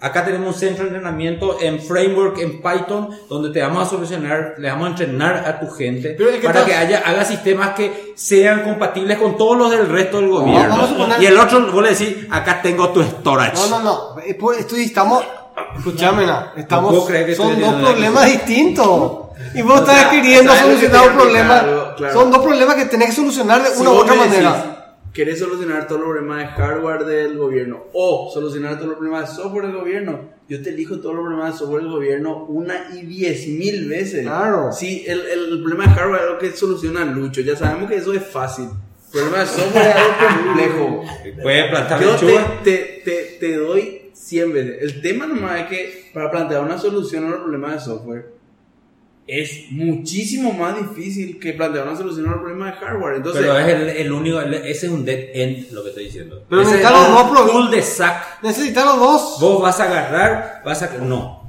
Acá tenemos un centro de entrenamiento en framework en Python donde te vamos a solucionar, le vamos a entrenar a tu gente Pero es que para estás- que haya, haga sistemas que sean compatibles con todos los del resto del gobierno. a suponer- Y el otro, vos le decís, acá tengo tu storage. No, no, no. Eh, pues, Estoy, estamos. Escúchame, estamos. creer que son dos problemas distintos. Y vos O estás queriendo ¿sabes lo que solucionar un problema. algo? Claro. Son dos problemas que tenés que solucionar de Si una u vos otra me decís, manera. ¿Querés solucionar todos los problemas de hardware del gobierno o solucionar todos los problemas de software del gobierno? Yo te elijo todos los problemas de software del gobierno una y diez mil veces. Claro. Sí, el, el problema de hardware es lo que soluciona Lucho. Ya sabemos que eso es fácil. El problema de software es algo complejo. Puede plantar Yo lechuga. te, te, te, te doy 100 veces. El tema nomás es que para plantear una solución a los problemas de software es muchísimo más difícil que plantear una solución a los problemas de hardware. Entonces, Pero es el, el único, el- ese es un dead end lo que estoy diciendo. Pero necesitan los dos pro- cul de sac. Necesitas los dos. Vos vas a agarrar, vas a... No.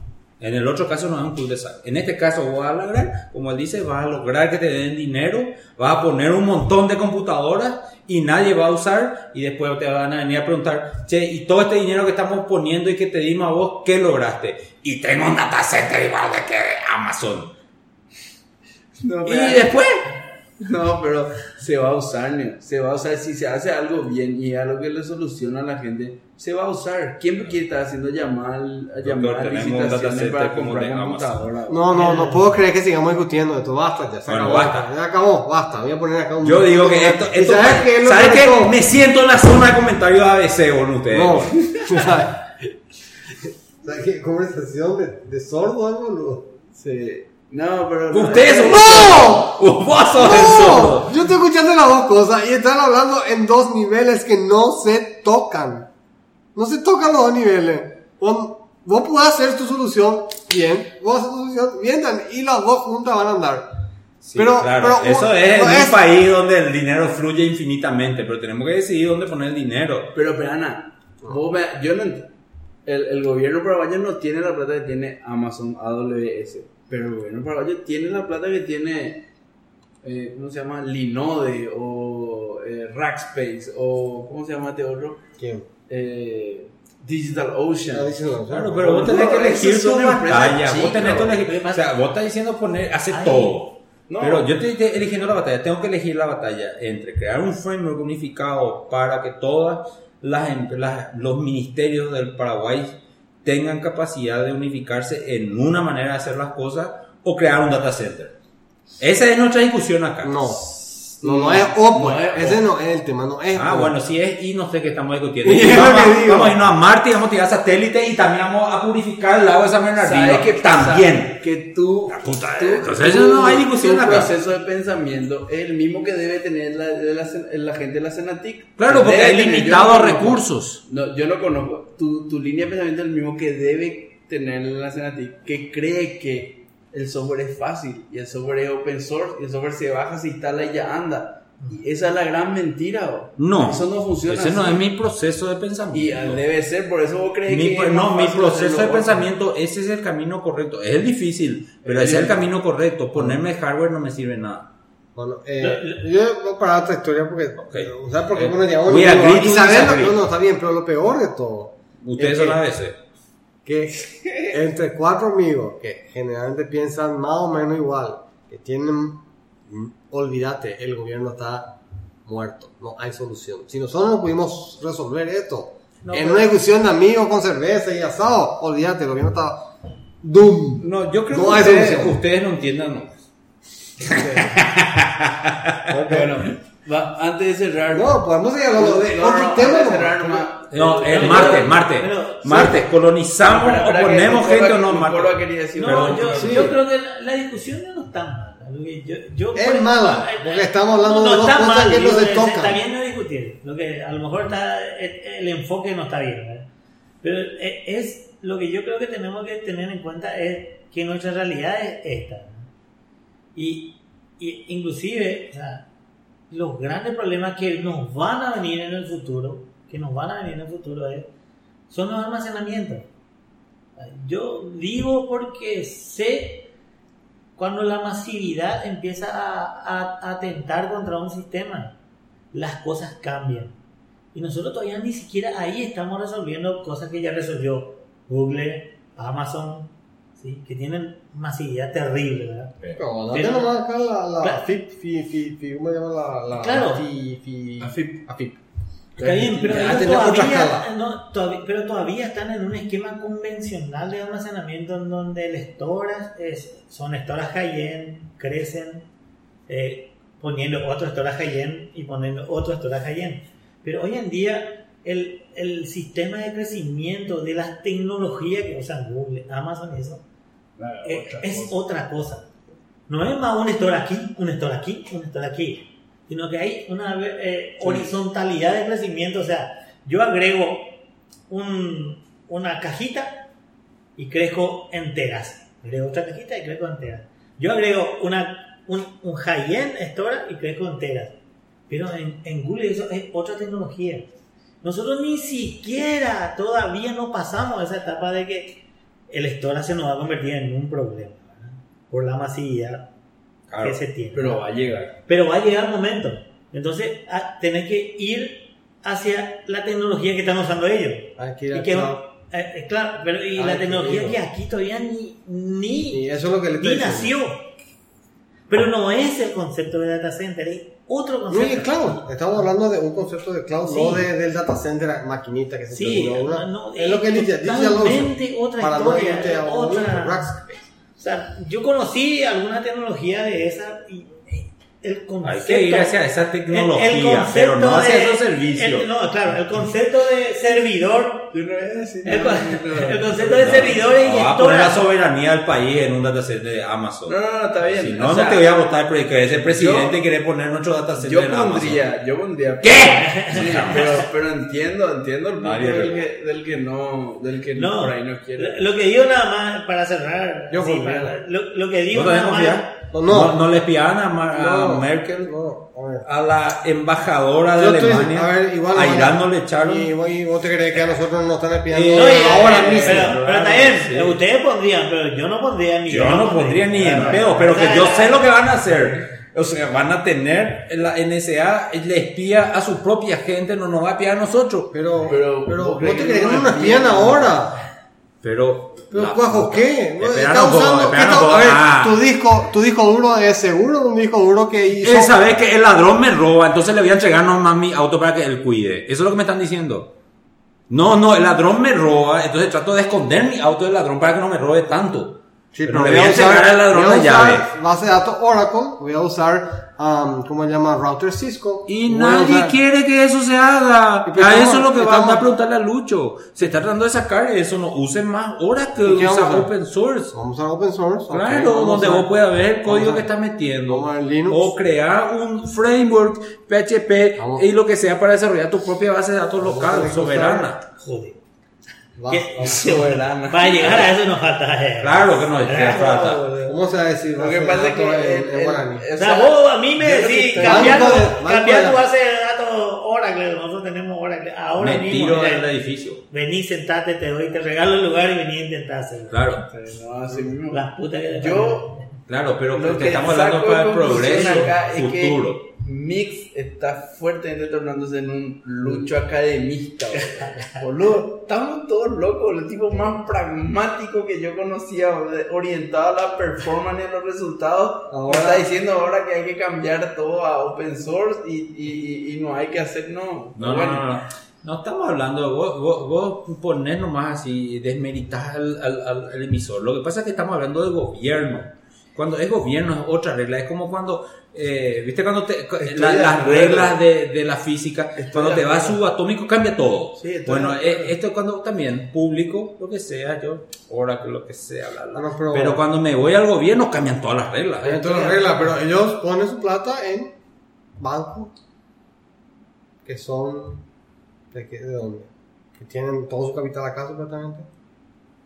En el otro caso no es un cul de sac. En este caso vos vas a lograr, como él dice, vas a lograr que te den dinero, vas a poner un montón de computadoras y nadie va a usar y después te van a venir a preguntar, che, y todo este dinero que estamos poniendo y que te dimos a vos, ¿qué lograste? Y tengo un data center igual de que Amazon. No, Y pero- después... No, pero se va a usar, Neo. se va a usar si se hace algo bien y algo que le soluciona a la gente, se va a usar. ¿Quién quiere estar haciendo llamar, a llamar a licitaciones para comprar computadora? No, no, no puedo creer que sigamos discutiendo esto. Basta ya. Se Bueno, acabó. basta. Ya acabó, basta. Voy a poner acá un. Yo digo que esto, ¿Y esto ¿Sabes qué es lo ¿sabes peor de qué? todo? Me siento en la zona de comentarios ABC con ustedes. No. ¿Sabes qué? Conversación de, de sordo, algo, boludo. Sí. No, pero. Ustedes son ¡No! Vos sos el sordo. No, yo estoy escuchando las dos cosas y están hablando en dos niveles que no se tocan. No se tocan los dos niveles. Vos, vos podés hacer tu solución bien, vos haces tu solución bien y las dos juntas van a andar. Sí, Pero- claro, pero- eso es en es- un país donde el dinero fluye infinitamente, pero tenemos que decidir dónde poner el dinero. Pero, pero Ana, vos ve- yo no el, el gobierno paraguayo no tiene la plata que tiene Amazon AWS, pero el gobierno paraguayo tiene la plata que tiene, eh, ¿cómo se llama? Linode o eh, Rackspace o, ¿cómo se llama este otro? ¿Quién? Eh, Digital Ocean. Ah, Claro, pero vos tenés que elegir tu batalla. Vos tenés que elegir. O sea, vos estás diciendo poner, hacer Ay. todo. No. Pero yo estoy te- eligiendo la batalla. Tengo que elegir la batalla entre crear un framework unificado para que todas las, em- las- los ministerios del Paraguay tengan capacidad de unificarse en una manera de hacer las cosas o crear un data center. Esa es nuestra discusión acá. No. No, no es O, pues. No es Ese no es el tema, no es Ah, O. bueno, si es y no sé qué estamos discutiendo. Y es vamos, que a- digo. vamos a irnos a Marte y vamos a tirar satélites y también vamos a purificar el lago de San Bernardino. ¿Sabes qué pasa? También. Que tú, La puta, tú- entonces eso no hay discusión acá. proceso de pensamiento es el mismo que debe tener la, de la, la gente de la Cenatic. Claro, porque hay yo limitados no recursos. No, yo no conozco. Tu, tu línea de pensamiento es el mismo que debe tener la Cenatic, que cree que el software es fácil y el software es open source y el software se baja, se instala y ya anda. Y esa es la gran mentira. ¿o? No, Eso no funciona Ese no es mi proceso de Y pensamiento. ah, debe ser, por eso vos crees Mi- que. es no, mi proceso de pensamiento, ese es el camino correcto. Es el difícil, pero ese es el camino correcto. Ponerme hardware no me sirve nada. Bueno, eh, yo voy a parar otra historia porque. Ok. ¿Sabes por qué Eh, bueno, llegamos we a agree to Y no, no, está bien, pero lo peor de todo. Ustedes es son a veces. Que entre cuatro amigos que generalmente piensan más o menos igual, que tienen, mm, olvídate, el gobierno está muerto, no hay solución. Si nosotros no pudimos resolver esto, No, en pero- una discusión de amigos con cerveza y asado, olvídate, el gobierno está doom. No, yo creo No que hay ustedes, solución. ustedes no entiendan. No. Bueno, va, antes de cerrar. No, podemos seguir hablando de No, no, otro no, tema. antes de ¿no? cerrar, nomás. No, Eh, es pero- Marte, Marte. pero- Marte, colonizamos Espera, espera, o ponemos gente o no, Marte. decir No, yo, sí. yo creo que la, la discusión ya no está mala. Yo- yo- Es por mala, eh, porque eh, estamos hablando de dos cosas mal, que no se eh, tocan. Está bien no discutir. Lo que a lo mejor está, el, el enfoque no está bien. ¿verdad? Pero eh, es lo que yo creo que tenemos que tener en cuenta es que nuestra realidad es esta. ¿no? Y, y inclusive, o sea, los grandes problemas que nos van a venir en el futuro, que nos van a venir en el futuro son los almacenamientos. Yo digo porque sé cuando la masividad empieza a, a- a atentar contra un sistema, las cosas cambian. Y nosotros todavía ni siquiera ahí estamos resolviendo cosas que ya resolvió Google, Amazon, ¿sí? que tienen masividad terrible, ¿verdad? Pero date Pero- nomás acá la, la Claro. FIP, fi- fi- fi- ¿cómo se llama la, la Claro. fi- fi- AFIP. AFIP. Está bien, pero otra todavía, no, todavía- pero todavía están en un esquema convencional de almacenamiento en donde el storage es, son storage high-end, crecen eh, poniendo otro storage high-end y poniendo otro storage high-end. Pero hoy en día el, el sistema de crecimiento de las tecnologías que usan Google, Amazon y eh, es otra cosa. No es más un store aquí, un store aquí, un store aquí, sino que hay una eh, horizontalidad de crecimiento. O sea, yo agrego un- una cajita y crezco enteras. Agrego otra cajita y crezco enteras. Yo agrego una, un, un high-end store y crezco enteras. Pero en, en Google eso es otra tecnología. Nosotros ni siquiera todavía no pasamos esa etapa de que el storage se nos va a convertir en un problema ¿verdad? por la masividad Claro, que se tiene. Pero va a llegar. Pero va a llegar el momento. Entonces, a- tenés que ir hacia la tecnología que están usando ellos. Ir Y a que, eh, eh, claro, pero y Hay la que tecnología que aquí todavía ni, ni, Y eso es lo que le ni nació. Pero no es el concepto de data center, es otro No, concepto. y el cloud. Estamos hablando de un concepto de cloud, Sí. no de, del data center maquinita que se Sí, una- no, es lo que dice, dice Alonso. otra Para no historia, irte a un otra- Rackspace. O sea, yo conocí alguna tecnología de esa y el concepto... Hay que ir hacia esa el- el tecnología, concepto pero no hacia de- esos servicios. el- no, claro, el concepto de servidor, no decir el, no. el concepto de servidores y No, va a poner la soberanía del país en un data center de Amazon. No, no, no, está bien. Si no, O sea, no te voy a votar porque que ese presidente yo- quiere poner nuestro data center Yo en Amazon. pondría, yo pondría. ¿Qué? Sí, pero, pero entiendo, entiendo el punto del que, del que no, del que No, por ahí no quiere. lo, lo que digo nada más para cerrar, Yo sí, para- lo, lo que digo ¿No nada más? No, No, no. no le espiaban a, Mar- a No. Merkel, No, a a la embajadora de Alemania. a ver, igual a Irán no le echaron. Y, vos- y vos te crees que a nosotros nos están espiando No, y- ahora eh, mismo. Pero, pero bien, Sí. ustedes pondrían, pero yo no pondría ni Yo no pondría ni en pedo, pero que yo sé lo que van a hacer. O sea, van a tener la NSA, le espía a su propia gente, no nos va a espiar a nosotros. Pero, Pero, pero, ¿vos vos te crees que no no nos espían? espían ahora. Pero. Pero, ¿bajo qué? Está usando- espera ¿qué un está- poco. a ver, Ah. tu disco, tu disco duro es seguro un disco duro que hizo. Él sabe que el ladrón me roba, entonces le voy a entregar nomás mi auto para que él cuide. Eso es lo que me están diciendo. No, no, el ladrón me roba, entonces trato de esconder mi auto del ladrón para que no me robe tanto. Sí, pero, pero voy voy a entregar al ladrón voy a usar llave. base de datos Oracle, voy a usar, um, ¿cómo se llama? Router Cisco. Y nadie usar- quiere que eso se haga. Y pues A eso es lo que estamos- van a preguntarle a Lucho. Se está tratando de sacar eso, no usen más Oracle, ¿Y qué vamos a usa open source. Vamos a usar open source. Claro, donde vos puedas ver el código que estás metiendo. O crear un framework PHP Vamos. y lo que sea para desarrollar tu propia base de datos Vamos local, soberana. Joder. Va. Para llegar a eso nos falta. eh. Claro que no te falta. ¿Cómo se va a decir? Lo que pasa es que en- el- en el- guaraní? O sea, vos a mí me decís, tu datos. base de datos Oracle, nosotros tenemos Oracle. Ahora Me mismo, tiro del edificio. vení, sentate, te doy, te regalo el lugar y vení a intentar hacerlo. Claro, No, así mismo. Las putas que te Yo, claro, pero Lo porque que estamos hablando para el progreso acá es que futuro. Mix está fuertemente tornándose en un lucho academista, boludo. Estamos todos locos, el tipo más pragmático que yo conocía, orientado a la performance y a los resultados. Ahora- está diciendo ahora que hay que cambiar todo a open source y, y- y- y no hay que hacer, no. No, Bueno, no, no, no. No estamos hablando, vos, vos, vos ponés nomás así, desmeritas al, al- al- al emisor. Lo que pasa es que estamos hablando de gobierno. Cuando es gobierno es otra regla. Es como cuando, eh, viste, cuando te, la- las reglas de, de la física, Estoy cuando te vas subatómico cambia todo. Sí, bueno, eh, esto es cuando también público, lo que sea, yo, Oracle, lo que sea, bla, bla. Pero, pero- cuando me voy al gobierno cambian todas las reglas. Todas las reglas, pero ellos ponen su plata en bancos que son. ¿De, qué, de dónde? Que tienen todo su capital acá, supuestamente.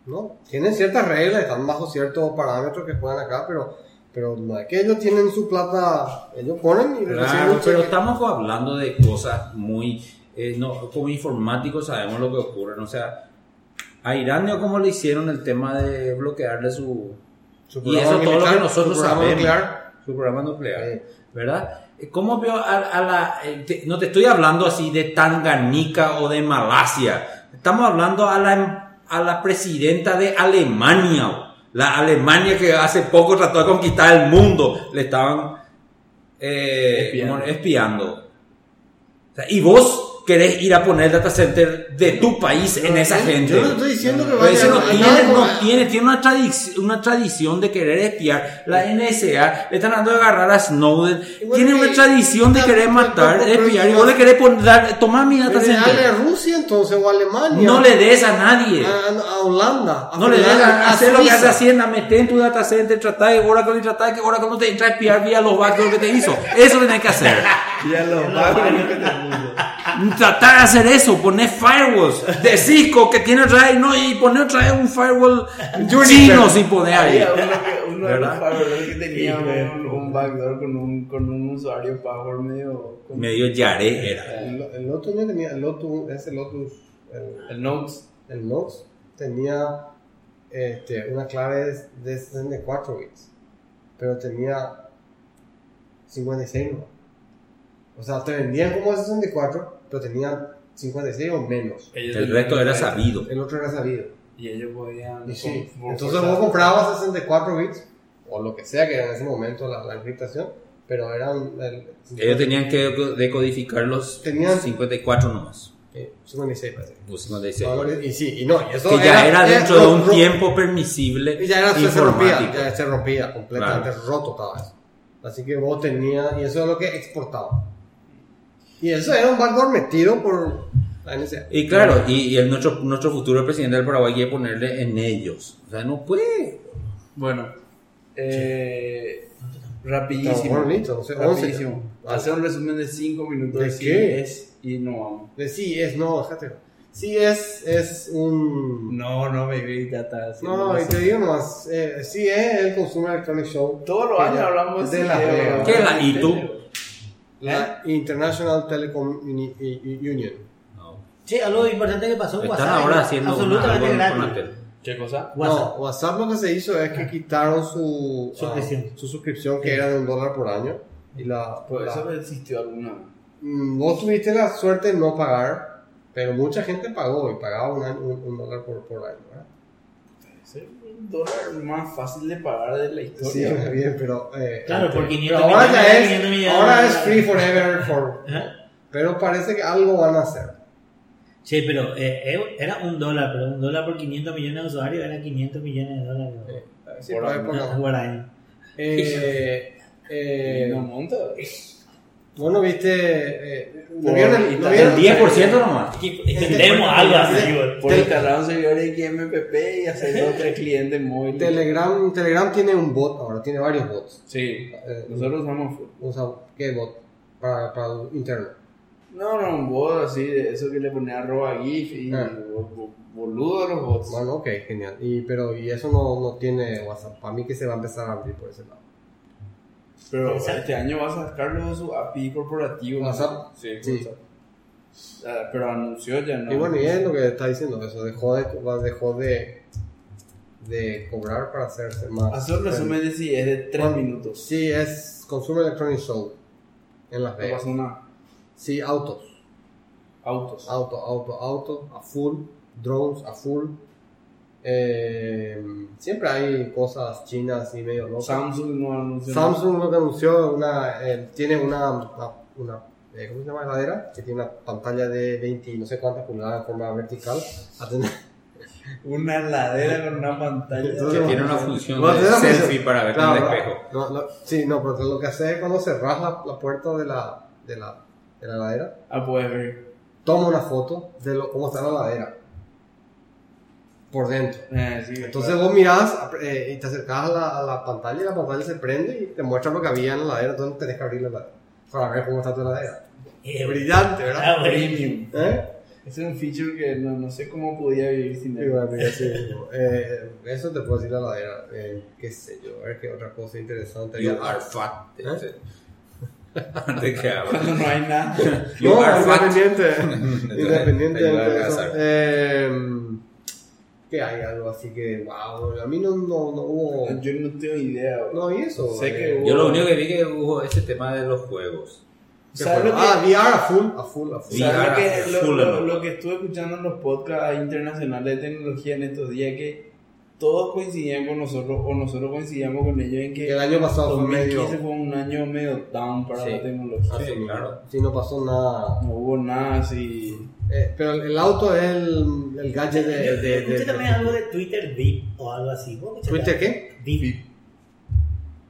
No, tienen ciertas reglas, están bajo ciertos parámetros que juegan acá, pero, pero no es que ellos tienen su plata, ellos ponen y Claro, pero estamos hablando de cosas muy... eh, no, como informáticos sabemos lo que ocurre. O sea, a Irán, ¿no? ¿cómo le hicieron el tema de bloquearle su, Su y eso programa todo lo que nosotros su programa sabemos. nuclear. su programa nuclear? Sí. ¿Verdad? ¿Cómo veo a, a la... eh, te- no te estoy hablando así de Tanganica o de Malasia. Estamos hablando a la, a la presidenta de Alemania. La Alemania que hace poco trató de conquistar el mundo. Le estaban eh, Espiando. como espiando. O sea, y vos querés ir a poner data center de tu país en esa gente. Yo no estoy diciendo que vaya a- tiene, a- no tiene, tiene una, tradic- una tradición de querer espiar. La NSA le están dando de agarrar a Snowden. bueno, tiene una tradición de querer matar, espiar. Y vos le querés poner, tomar mi data Pero dale a center. Rusia entonces o a Alemania. No le des a nadie. a, a Holanda. a No le des a hacer lo que hace Hacienda, meter en tu data center, tratar de Oracle y tratar de que Oracle no te entre a espiar vía los backdoors que te hizo. Eso tenés que hacer. Ya lo va lo que te puso. Tratar de hacer eso, poner firewalls de Cisco que tiene otra vez, no, y poner otra vez un firewall chino sin poner ahí. Había uno, de los firewalls que tenía un, un backdoor con un, con un usuario power medio... con- Medio yaré era. El, el Lotus no tenía, el Lotus, ese Lotus, el, El Notes. el Nox tenía este, una clave de, de 64 bits, pero tenía 56 no. O sea, te vendían como de 64, pero tenían 56 o menos. Ellos El resto era sabido. El otro era sabido. Y ellos podían... Y sí, entonces vos comprabas 64 bits, o lo que sea que era en ese momento la, la encriptación, pero eran... El, Ellos tenían que decodificar los Tenían- 54 nomás. eh, 56 parece. O 56. Y sí, y no, y eso Que ya era eh, dentro de un ro- tiempo permisible Y ya era, se rompía, ya se rompía, completamente roto estaba eso. Así que vos tenías, y eso es lo que exportaba. Y eso era un backdoor metido por la NSA. Y claro, y, y el, nuestro, nuestro futuro presidente del Paraguay quiere ponerle en ellos. O sea, no puede. Bueno, eh, rapidísimo. rapidísimo. Hacer un resumen de 5 minutos ¿De de qué? es y no vamos. De sí es, no, déjate. Sí es, es un... No, no está haciendo No, y te digo nomás, eh, sí es el Consumer Electronic Show. Todos los años ya- hablamos de de la la ¿Qué es la ITU? La International Telecom Uni- Union. Sí, algo importante que pasó en Están WhatsApp. ahora haciendo una, absolutamente algo con gratis. ¿Qué cosa? WhatsApp. No, WhatsApp lo que se hizo es que quitaron su Suscripción. ah, su suscripción que era de un dólar por año. Y la, Pues la- eso existió alguna. Mm, vos tuviste la suerte de no pagar, pero mucha gente pagó y pagaba un, año- un- un dólar por, por año. ¿verdad? El dólar más fácil de pagar de la Sí, historia. está bien, pero. eh, Claro, este, por 500 pero ahora ya es, 500 millones. ahora es free forever. For, pero parece que algo van a hacer. Sí, pero eh, era un dólar, pero un dólar por 500 millones de usuarios era 500 millones de dólares Sí, Por por por año. Eh, eh, no monta. Vos no viste. Eh, ¿no Por vieron el- no vieron- El 10% nomás. Entendemos algo así, güey. Por instalar un servidor XMPP y hacer dos o tres clientes móviles. Telegram, Telegram tiene un bot ahora, tiene varios bots. Sí, Eh, nosotros usamos. usa, ¿Qué bot? Para, para interno. No, no, un bot así, de eso que le ponía arroba GIF y Ah. bo- bo- boludo los bots. Bueno, ok, genial. Y, pero, y eso no, no tiene WhatsApp. Para mí que se va a empezar a abrir por ese lado. Pero Exacto. este año va a sacarlo su API corporativo. ¿no? WhatsApp. Sí, Sí. WhatsApp. Ah, pero anunció ya, ¿no? Y bueno, y es lo que está diciendo, eso dejó de, dejó de, de cobrar para hacerse más. Hacer un resumen de si es de 3 Bueno, minutos. Sí, es Consumer Electronic Show. en Las No Vegas. pasó nada. Sí, autos. Autos. Auto, auto, auto, a full. Drones, a full. Eh, siempre hay cosas chinas y medio locas. Samsung no anunció. Samsung lo que anunció una, eh, tiene una, una, una, eh, ¿cómo se llama? Heladera que tiene una pantalla de 20 y no sé cuántas pulgadas en forma vertical. A tener- Una heladera con una pantalla. Entonces, Que tiene una función Bueno, de selfie función. para ver Claro, en el no, espejo. no, no, sí, no, pero lo que hace es cuando cerras la, la puerta de la, de, la, de la heladera, Ah, ver. toma una foto de lo, cómo está la heladera por dentro. Eh, sí, Entonces claro. vos mirás eh, y te acercás a la, a la pantalla y la pantalla se prende y te muestra lo que había en la heladera, entonces tenés que abrir la heladera para ver cómo está tu heladera. Eh, Brillante, ¿verdad? ah. Premium. ¿Eh? Ese es un feature que no, no sé cómo podía vivir sin él. bueno, mira, sí, eh, eso te puedo decir la heladera. Eh, qué sé yo, a ver qué otra cosa interesante. You había. are fat. ¿Eh? Antes que. Cuando no hay nada. You No, are independiente. independiente de eso. Que hay algo así que, wow, a mí no, no, no hubo. Yo no tengo idea. bro. No, y eso. Sé que eh, hubo- Yo lo único que vi que hubo ese tema de los juegos. ¿qué ¿Sabes fue? lo que- Ah, VR a full, a full, a full. VR ¿Sabes lo, que, a lo, full, lo- lo que estuve escuchando en los podcasts internacionales de tecnología en estos días? Que todos coincidían con nosotros, o nosotros coincidíamos con ellos en que El año pasado fue 2015 medio. fue un año medio down para Sí. la tecnología. así, Sí, claro. Sí, no pasó nada. No hubo nada así. Eh, pero el, auto es el, el gadget de. Yo de, de- escuché de- también algo de Twitter VIP o algo así. ¿Vos escuchaste ¿Twitter algo? qué? VIP.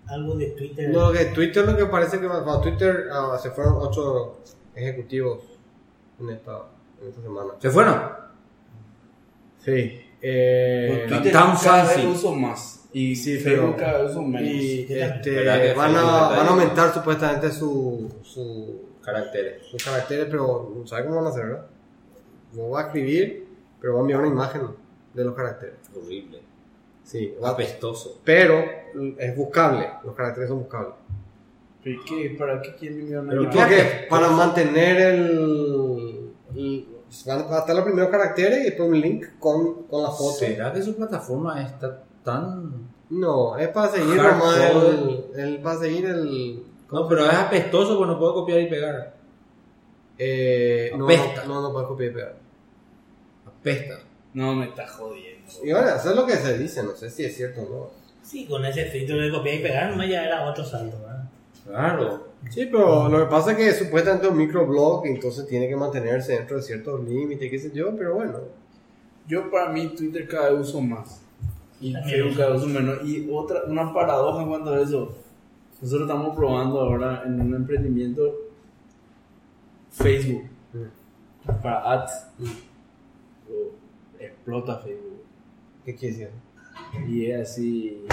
Algo de Twitter. No, que Twitter lo que parece que para Twitter ah, se fueron ocho ejecutivos en esta, en esta semana. ¿Se fueron? Sí. Eh, Twitter tan cada vez fácil. uso más. Y Sí, Facebook pero- cada vez uso menos. y este, ¿Verdad que van, a, van a aumentar supuestamente su, su, Caracteres. sus caracteres, pero no sabe cómo van a hacer, ¿verdad? No va a escribir, pero va a enviar una imagen de los caracteres. Horrible. Sí, va- Apestoso. pero es buscable, los caracteres son buscables. ¿Pero qué? ¿Para qué quieren enviar una imagen? Porque para mantener el, el- van a estar los primeros caracteres y después un link con, con la foto. ¿Será que su plataforma está tan.? No, es para seguir nomás el, el- para seguir el No, pero es apestoso porque no puedo copiar y pegar. eh, no, no, no, no puedes copiar y pegar. Apesta. No, me está jodiendo. Y bueno, eso es lo que se dice, no sé si es cierto o no. Sí, con ese filtro de copiar y pegar, nomás ya era otro salto, ¿verdad? Claro. Sí, pero lo que pasa es que supuestamente es un microblog, entonces tiene que mantenerse dentro de ciertos límites, qué sé yo, pero bueno. Yo para mí Twitter cada vez uso más. Y. Facebook cada vez uso menos. Y otra, una paradoja en cuanto a eso. Nosotros estamos probando ahora en un emprendimiento Facebook para ads. Explota Facebook. ¿Qué quiere decir? Y es así,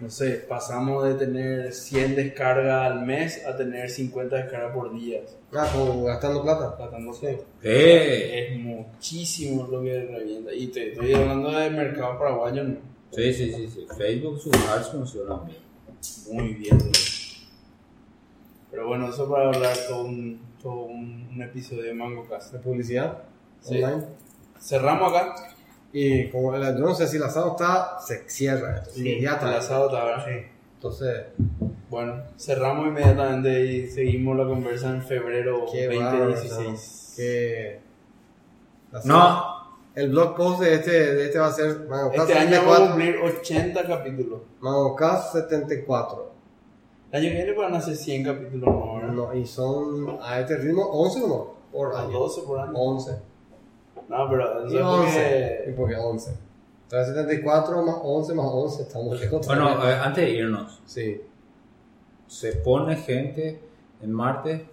no sé, pasamos de tener 100 descargas al mes a tener 50 descargas por día. Ah, como gastando plata. Tratando Sí. Eh. Es muchísimo lo que revienta. Y te estoy hablando de mercado paraguayo, no. Sí, sí, sí, sí. Facebook, sus ads funcionan bien. Muy bien. Pero bueno, eso para hablar todo un, todo un, un episodio de Mango Cast. De publicidad Sí. online. Cerramos acá. Y como el, yo no sé si el asado está, se cierra El inmediatamente. asado está, ¿verdad? Entonces, Bueno, cerramos inmediatamente y seguimos la conversa en febrero qué bárbaro, 2016. que No. El blog post de este, de este va a ser Mangocast Este año vamos a 74. cumplir 80 capítulos. Mangocast 74. El año que viene van a ser 100 capítulos, ¿no? ¿verdad? No, y son a este ritmo 11 o no? Por A año. 12 por año. 11. No, pero Y eso es 11. ¿Y porque... por qué 11? Entonces 74 más 11 más 11, estamos lejos. Bueno, eh, antes de irnos, Sí. ¿se pone gente en Marte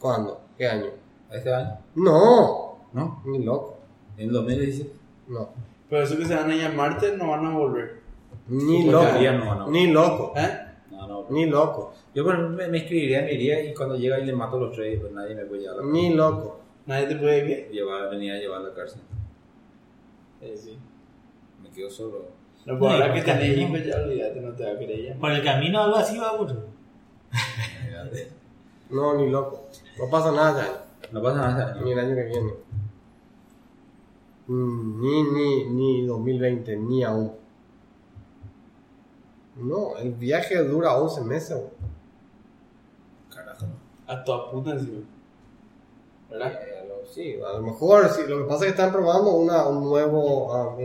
¿Cuándo? ¿Qué año? este año? No, ¿No? ni loco. En 2017. No. Pero eso que se van a ir a Marte no van a volver. Ni Su loco. no van a- Ni loco. ¿Eh? No, no. Ni loco. Yo por ejemplo, me, me inscribiría, me iría y cuando llega y le mato a los tres, pues nadie me puede llevar Ni loco. Nadie te puede ver. llevar, venir a llevar a la cárcel. Eh, sí. Me quedo solo. No, pues ahora que tenés hijos ya olvídate, no te va a querer ya. Por el camino algo así va a. No, ni loco. No pasa nada ya. No pasa nada. Ni el año que viene. Mm, Ni, ni, ni 2020, ni aún. No, el viaje dura 11 meses. güey. A toda puta encima. ¿Verdad? Sí, a lo mejor, sí, lo que pasa es que están probando una, un nuevo ah,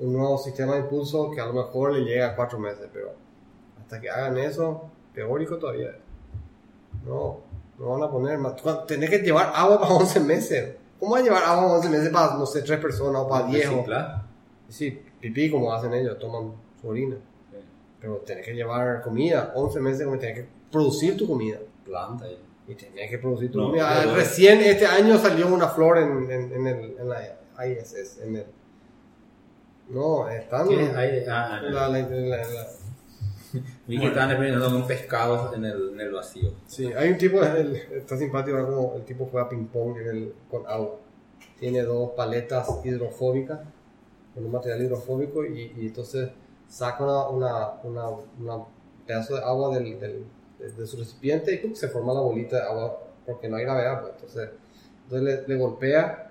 un nuevo sistema de impulso que a lo mejor le llega a cuatro meses, pero hasta que hagan eso, teórico todavía. No, no van a poner más. Tenés que llevar agua para 11 meses. ¿Cómo vas a llevar agua para 11 meses para, no sé, tres personas o para 10? o- Reciclar. Sí, pipí como hacen ellos, toman su orina. Pero tenés que llevar comida, 11 meses como tenés que producir tu comida. Planta. ahí. Y tenés que producir tu No, Ah, Recién este año salió una flor en, en, en, el, en la ISS. En el, no, están... Ah, la- la- la- Vi que estaban experimentando con pescados en el, en el vacío. sí, hay un tipo, el- está simpático como el tipo juega ping pong en el, con agua. Tiene dos paletas hidrofóbicas, con un material hidrofóbico, y, y entonces saca una, una, una, una pedazo de agua del, del- de, de su recipiente y se forma la bolita de agua porque no hay gravedad. Pues. Entonces, entonces le, le golpea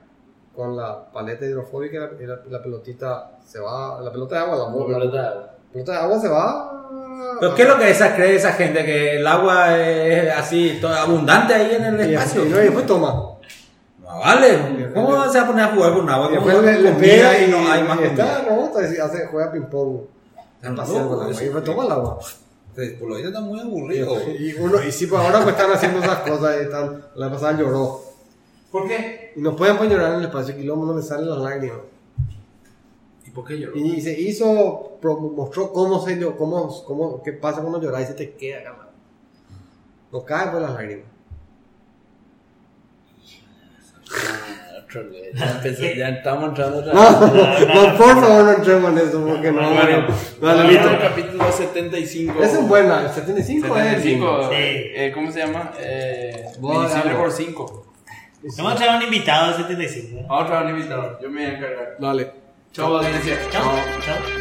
con la paleta hidrofóbica y la, y la- pelotita se va, la pelota de agua, la, la- pelota de la agua. pelota de agua se va. ¿Pero qué es lo que esa, cree esa gente? ¿Que el agua es así, todo abundante ahí en el Y, espacio? y no, y después toma. No, vale. ¿Cómo se va a poner a jugar con agua? Y ¿Cómo después le, le pega y, no hay más y está, no, juega ping pong. Están paseando locos, el agua, eso. y después toma el agua. Pues, Por lo visto está muy Y, aburrido. y uno, y sí, pues ahora pues están haciendo esas cosas y están, la pasada lloró. ¿Por qué? Y no pueden pues llorar en el espacio quilombo, no le salen las lágrimas. ¿Y por qué lloró? Y se hizo, pro- mostró cómo se llor- cómo, cómo, qué pasa cuando lloras y se te queda acá. No caen por las lágrimas. Otro vez. Ya, empecé- ya estamos entrando otra No, no, por favor no entremos en eso porque no. Bueno, listo. al capítulo 75. Ese es buena, el 75 es el 75. Sí. eh, ¿Cómo se llama? Eh, Bueno, por 5. Vamos a traer un invitado de 75. ¿eh? Vamos a traer un invitado. Yo me voy a encargar. Dale. Chao, audiencia. Chao. Chao.